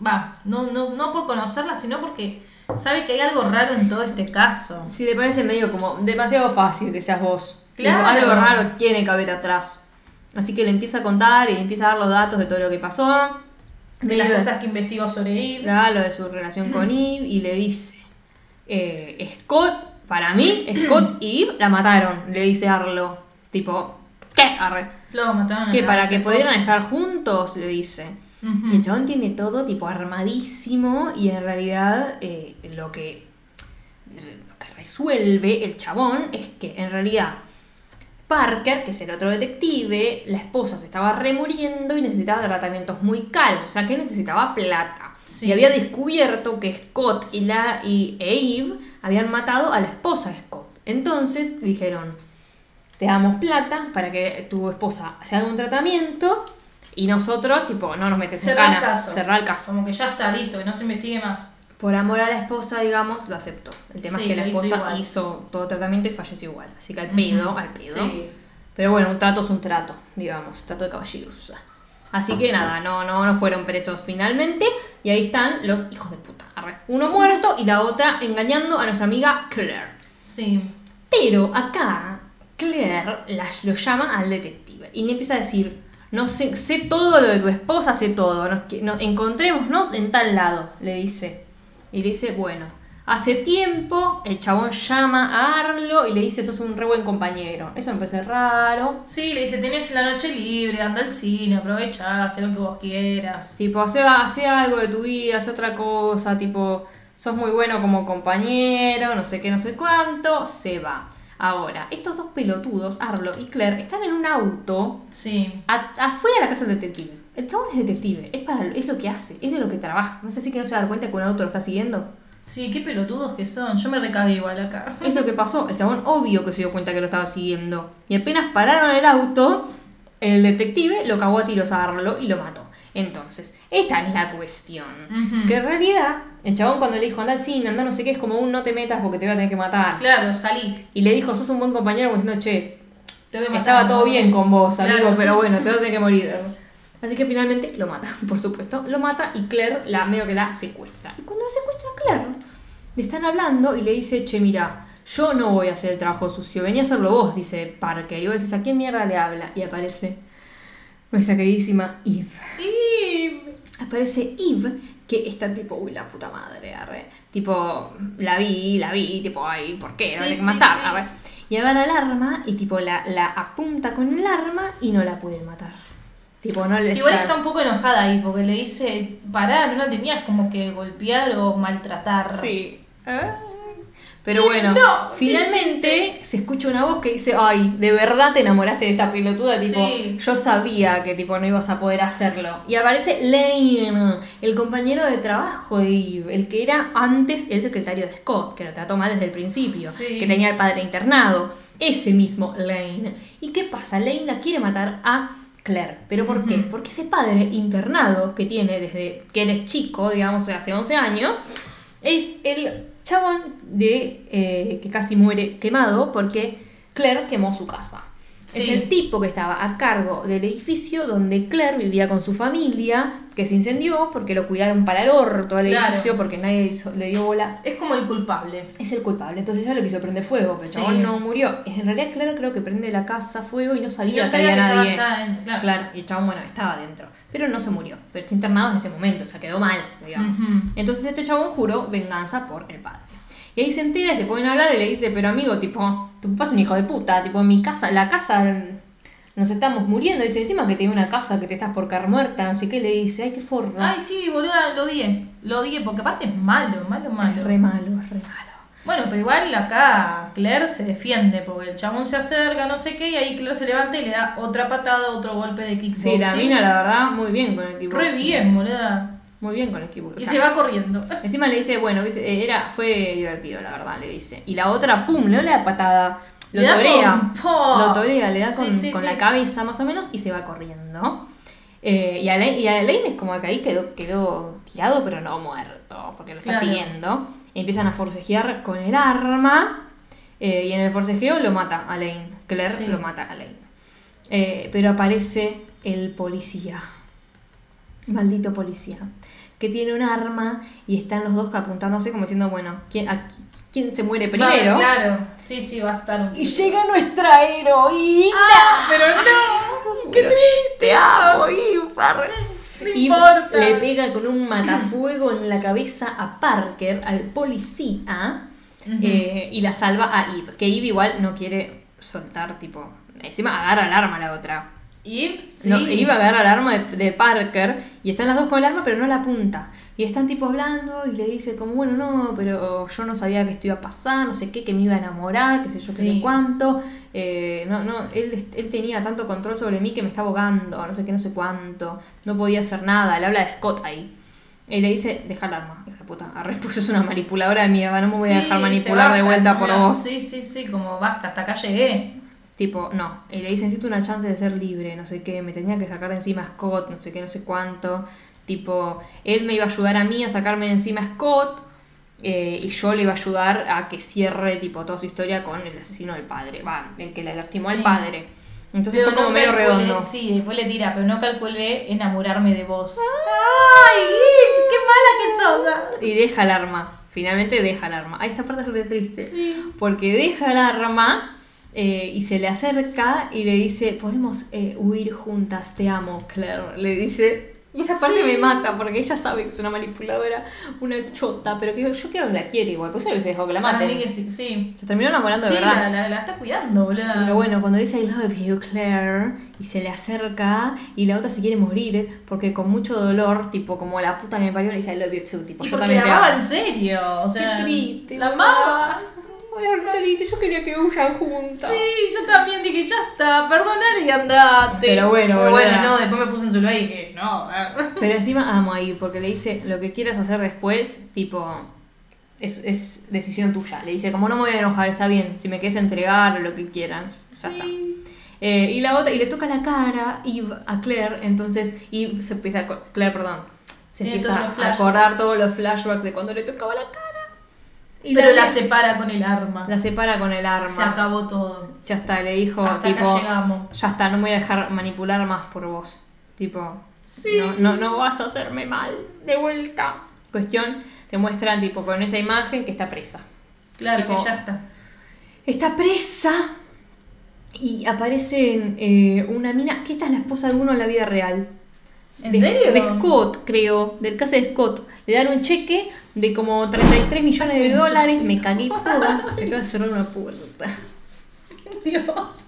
va, no, no, no por conocerla, sino porque sabe que hay algo raro en todo este caso. Si le parece medio como demasiado fácil que seas vos. Claro. Tipo, algo raro tiene que haber atrás. Así que le empieza a contar y le empieza a dar los datos de todo lo que pasó. De las cosas que investigó sobre Eve. da lo de su relación con Eve y le dice, eh, Scott, para mí, Scott y Eve la mataron, le dice Arlo. Tipo, ¿qué? Arre. Lo mataron Que para que pudieran estar juntos, le dice. Y el chabón tiene todo tipo armadísimo y en realidad eh, lo, que, lo que resuelve el chabón es que en realidad Parker, que es el otro detective, la esposa se estaba remuriendo y necesitaba tratamientos muy caros, o sea que necesitaba plata. Sí. Y había descubierto que Scott y, la, y Eve habían matado a la esposa de Scott. Entonces dijeron, te damos plata para que tu esposa se haga un tratamiento y nosotros, tipo, no nos metes en Cerrar el cana. caso. Cerrar el caso. Como que ya está listo, que no se investigue más. Por amor a la esposa, digamos, lo aceptó. El tema Sí, es que la hizo esposa hizo todo tratamiento y falleció igual. Así que al pedo, al pedo. Sí. Pero bueno, un trato es un trato, digamos, trato de caballeros. Así que nada, no, no, no fueron presos finalmente. Y ahí están los hijos de puta. Arre. Uno muerto y la otra engañando a nuestra amiga Claire. Sí. Pero acá Claire las, lo llama al detective y le empieza a decir, no sé, sé todo lo de tu esposa, sé todo, nos, nos- encontrémonos en tal lado, le dice. Y le dice, bueno, hace tiempo el chabón llama a Arlo y le dice, sos un re buen compañero. Eso me parece raro. Sí, le dice, tenés la noche libre, anda al cine, aprovecha, haz lo que vos quieras. Tipo, hace, hace algo de tu vida, hace otra cosa, tipo, sos muy bueno como compañero, no sé qué, no sé cuánto, se va. Ahora, estos dos pelotudos, Arlo y Claire, están en un auto Sí. a- afuera de la casa del detective. El chabón es detective, es, para, es lo que hace, es de lo que trabaja. No sé si que no se da cuenta que un auto lo está siguiendo. Sí, qué pelotudos que son. Yo me recabé igual acá. Es lo que pasó. El chabón obvio que se dio cuenta que lo estaba siguiendo. Y apenas pararon el auto, el detective lo cagó a tiros a y lo mató. Entonces, esta es la cuestión. Que en realidad, el chabón cuando le dijo anda al cine, anda no sé qué, es como un no te metas porque te voy a tener que matar. Claro, salí. Y le dijo, sos un buen compañero, como diciendo, che, Te voy a matar, estaba todo bien con vos, amigo, pero bueno, te vas a tener que morir. [laughs] Así que finalmente lo mata, [laughs] por supuesto. Lo mata y Claire la medio que la secuestra. Y cuando la secuestra a Claire, le están hablando y le dice, che, mira, yo no voy a hacer el trabajo sucio, venía a hacerlo vos, dice Parker. Y vos decís, ¿a quién mierda le habla? Y aparece nuestra queridísima Eve. Y... Aparece Eve, que está tipo, uy, la puta madre, arre. Tipo, la vi, la vi, tipo, ay, ¿por qué? Sí, La tengo que sí, matar, sí. arre. Y agarra el arma y tipo la, la apunta con el arma y no la puede matar. Tipo, no le Igual está un poco enojada ahí porque le dice, pará, no la tenías como que golpear o maltratar. Sí. Ah. Pero bueno, No, ¿qué finalmente se escucha una voz que dice, ay, de verdad te enamoraste de esta pelotuda, tipo, Sí. yo sabía que tipo no ibas a poder hacerlo. Y aparece Lane, el compañero de trabajo de Eve, el que era antes el secretario de Scott, que lo trató mal desde el principio, Sí. que tenía el padre internado. Ese mismo Lane. ¿Y qué pasa? Lane la quiere matar a Claire. ¿Pero por qué? Porque ese padre internado que tiene desde que eres chico, digamos, hace 11 años, es el chabón de eh, que casi muere quemado porque Claire quemó su casa. Es el tipo que estaba a cargo del edificio donde Claire vivía con su familia, que se incendió porque lo cuidaron para el orto al Claro. edificio porque nadie hizo- le dio bola. Es como el culpable. Es el culpable, entonces ella lo quiso prender fuego, pero el Sí. chabón no murió. En realidad Claire creo que prende la casa fuego y no sabía Y no sabía que nadie. en- claro. Claro, y el chabón, bueno, estaba dentro. Pero no se murió. Pero está internado desde ese momento, o sea, quedó mal, digamos. Entonces este chabón juró venganza por el padre. Y ahí se entera y se a hablar y le dice, pero amigo, tipo, tu papá es un hijo de puta, tipo, en mi casa, la casa, nos estamos muriendo. Dice, encima que tiene una casa que te estás por caer muerta, no sé qué, le dice, ay, qué forra. Ay, sí, boluda, lo odié. Lo odié porque aparte es malo, malo, es malo. re malo, es re malo. Bueno, pero igual acá Claire se defiende porque el chabón se acerca, no sé qué, y ahí Claire se levanta y le da otra patada, otro golpe de kickboxing. Sí, la mina, la verdad, muy bien con el equipo. Re bien, boluda. Muy bien con el equipo. Y se va corriendo. [laughs] Encima le dice, bueno, eh, era, fue divertido, la verdad, le dice. Y la otra, pum, le da la patada. Lo torea. Lo torea, le da con, sí, con sí. la cabeza más o menos y se va corriendo. Eh, y, Alain, y Alain es como que ahí quedó, quedó tirado, pero no muerto, porque lo está Claro. siguiendo. Y empiezan a forcejear con el arma. eh, y en el forcejeo lo mata a Alain. Claire lo mata a Alain. Eh, pero aparece el policía. Maldito policía. Que tiene un arma y están los dos apuntándose como diciendo, bueno, ¿quién, a- quién se muere primero? Va, claro. Sí, sí, va a estar un Y llega nuestra heroína. ¡Ah! Pero no. ¡Qué triste! Te amo. No Y importa. le pega con un matafuego en la cabeza a Parker, al policía, eh, y la salva a Eve. Que Eve igual no quiere soltar, tipo. Encima agarra el arma la otra. Y sí. No, Eve agarra el arma de, de Parker y están las dos con el arma, pero no la apunta. Y están tipo hablando y le dice como, bueno, no, pero yo no sabía que esto iba a pasar, no sé qué, que me iba a enamorar, qué sé yo, qué Sí. sé cuánto. Eh, no, no, él, él tenía tanto control sobre mí que me estaba ahogando, no sé qué, no sé cuánto. No podía hacer nada. Le habla de Scott ahí. Y le dice, deja el arma, hija de puta. Arre, [laughs] pues es una manipuladora de mierda, no me voy a dejar manipular de "Basta, vuelta por vos. Sí, sí, sí, como basta, hasta acá llegué. Tipo, no. Y le dice, necesito una chance de ser libre, no sé qué. Me tenía que sacar de encima a Scott, no sé qué, no sé cuánto. Tipo, él me iba a ayudar a mí a sacarme de encima a Scott. eh, y yo le iba a ayudar a que cierre, tipo, toda su historia con el asesino del padre. Va, el que le lastimó al padre. Entonces Pero fue como no medio calculé- redondo. Sí, después le tira, pero no calculé enamorarme de vos. ¡Ay! ¡Qué mala que sos! Y deja el arma. Finalmente deja el arma. Ahí esta parte es re triste. Sí. Porque deja el arma eh, y se le acerca y le dice, podemos eh, huir juntas, te amo, Claire. Le dice. Y esa parte Sí. me mata porque ella sabe que es una manipuladora, una chota, pero que yo quiero que la quiere igual. Pues yo le hubiese dejado que la Para maten. mí que sí, sí. Se terminó enamorando de verdad. la, la- la está cuidando, boludo. Pero bueno, cuando dice I love you, Claire, y se le acerca y la otra se quiere morir porque con mucho dolor, tipo como la puta que me parió, le dice I love you too. Tipo, Y yo porque también la te amaba en serio. O sea, Qué triste. La amaba. Yo quería que huyan juntas. Sí, yo también dije, ya está, perdonar y andate. Pero bueno, Pero bueno, no, después me puse en su lugar y dije, no. [laughs] Pero encima amo ahí, porque le dice lo que quieras hacer después, tipo, es, es decisión tuya. Le dice, como no me voy a enojar, está bien, si me quieres entregar o lo que quieran, ya está. Eh, y la otra, y le toca la cara Eve a Claire, entonces Eve se empieza a, Claire, perdón, se empieza a acordar todos los flashbacks de cuando le tocaba la cara. Y Pero la la, separa con el arma. la separa con el arma. Se acabó todo. Ya está, le dijo, Hasta tipo, acá llegamos. ya está, no me voy a dejar manipular más por vos. Tipo, Sí. no, no, no vas a hacerme mal de vuelta. Cuestión, te muestran tipo con esa imagen que está presa. Claro Tipo, que ya está. Está presa y aparece eh, una mina, que esta es la esposa de uno en la vida real. ¿En de, serio? De Scott, creo, del caso de Scott. Le dan un cheque de como 33 millones de dólares. Me cagué toda. [laughs] Se acaba de cerrar una puerta. [laughs] Dios.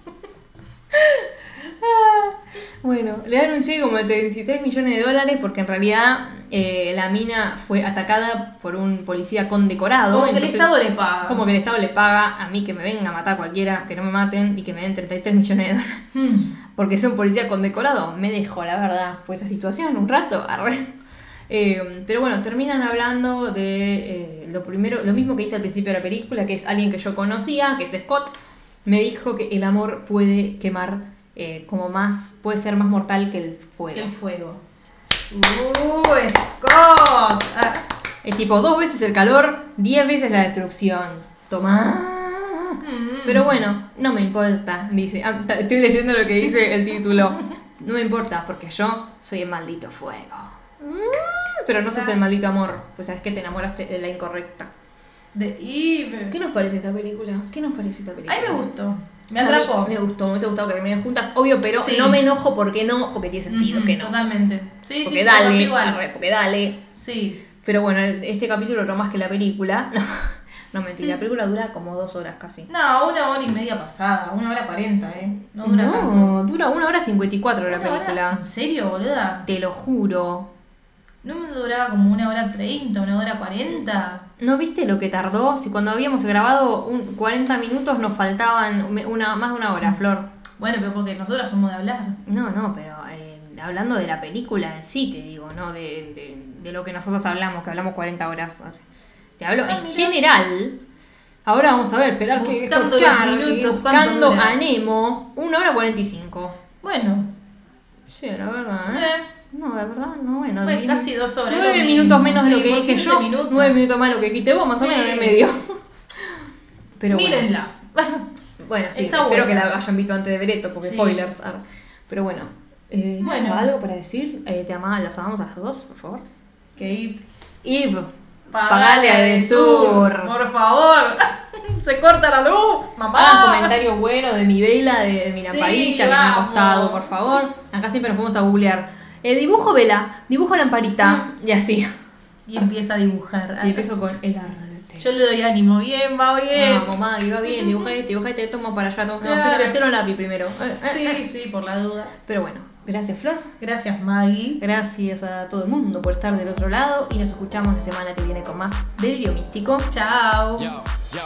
Bueno, le dan un cheque como de 33 millones de dólares porque en realidad eh, la mina fue atacada por un policía condecorado. Como que el Estado le paga. Como que el Estado le paga a mí que me venga a matar cualquiera, que no me maten y que me den 33 millones de dólares. Hmm. Porque es un policía condecorado. Me dejó, la verdad, por esa situación un rato. arre. Eh, pero bueno, terminan hablando de eh, lo primero, lo mismo que hice al principio de la película, que es alguien que yo conocía, que es Scott. Me dijo que el amor puede quemar eh, como más, puede ser más mortal que el fuego. El fuego. ¡Uh, Scott! Ah, Es tipo dos veces el calor, diez veces la destrucción. Toma. Mm. Pero bueno, no me importa, dice. Ah, Estoy leyendo lo que dice el título. No me importa, porque yo soy el maldito fuego. Mm, Pero no sos el maldito amor, pues sabes que te enamoraste de la incorrecta. De. ¿Qué nos parece esta película? ¿Qué nos parece esta película? A mí me gustó. Me atrapó. Me gustó, me hubiese gustado que terminen juntas, obvio, pero Sí. no me enojo porque no, porque tiene sentido que no. Totalmente. Sí, Porque sí, dale, igual. arre, porque dale. Sí. Pero bueno, este capítulo no más que la película. [laughs] No, mentira, la película dura como dos horas casi. No, una hora y media pasada. Una hora cuarenta, ¿eh? No dura no, tanto. dura una hora cincuenta y cuatro la película. ¿En serio, boluda? Te lo juro. ¿No me duraba como una hora treinta, una hora cuarenta? ¿No viste lo que tardó? Si cuando habíamos grabado un 40 minutos nos faltaban una, más de una hora, Flor. Bueno, pero porque nosotras somos de hablar. No, no, pero eh, hablando de la película en sí, te digo, ¿no? De, de- de lo que nosotros hablamos, que hablamos 40 horas. Te hablo Ah, en general. Ahora vamos a ver, esperar que esto cargue, minutos, ¿cuánto buscando dura? a Nemo, 1 hora 45. Bueno, Sí, la verdad, ¿eh? eh, No, la verdad, no, bueno. Diez casi dos horas, Nueve minutos menos de Sí, lo que dije 15 yo. minutos. Nueve minutos más de lo que dijiste vos, más o Sí. menos en medio. [laughs] Pero bueno. mírenla. Bueno, sí, Está espero que buena. la hayan visto antes de ver esto, porque Sí. spoilers. arre. Pero bueno. Eh, Bueno. ¿Algo para decir? Eh, te ama, las amamos a las dos, por favor. Que Eve, pagale a de sur. Por favor. [laughs] Se corta la luz. Mamá. Hagan comentario bueno de mi vela, de, de mi Sí, lamparita que me ha costado, por favor. Acá siempre nos vamos a googlear. Eh, dibujo vela, dibujo lamparita, y así. Y empieza a dibujar. Y empiezo con el arte. Yo le doy ánimo. Bien, va bien. Vamos, Maggie, va bien, dibujé, dibujé, te tomo para allá. Tomo, no, Claro. cero, cero lápiz primero. Eh, eh, Sí, eh. sí, por la duda. Pero bueno, gracias Flor. Gracias, Maggie. Gracias a todo el mundo por estar del otro lado y nos escuchamos la semana que viene con más Delirio Místico. Chao. Yo, yo,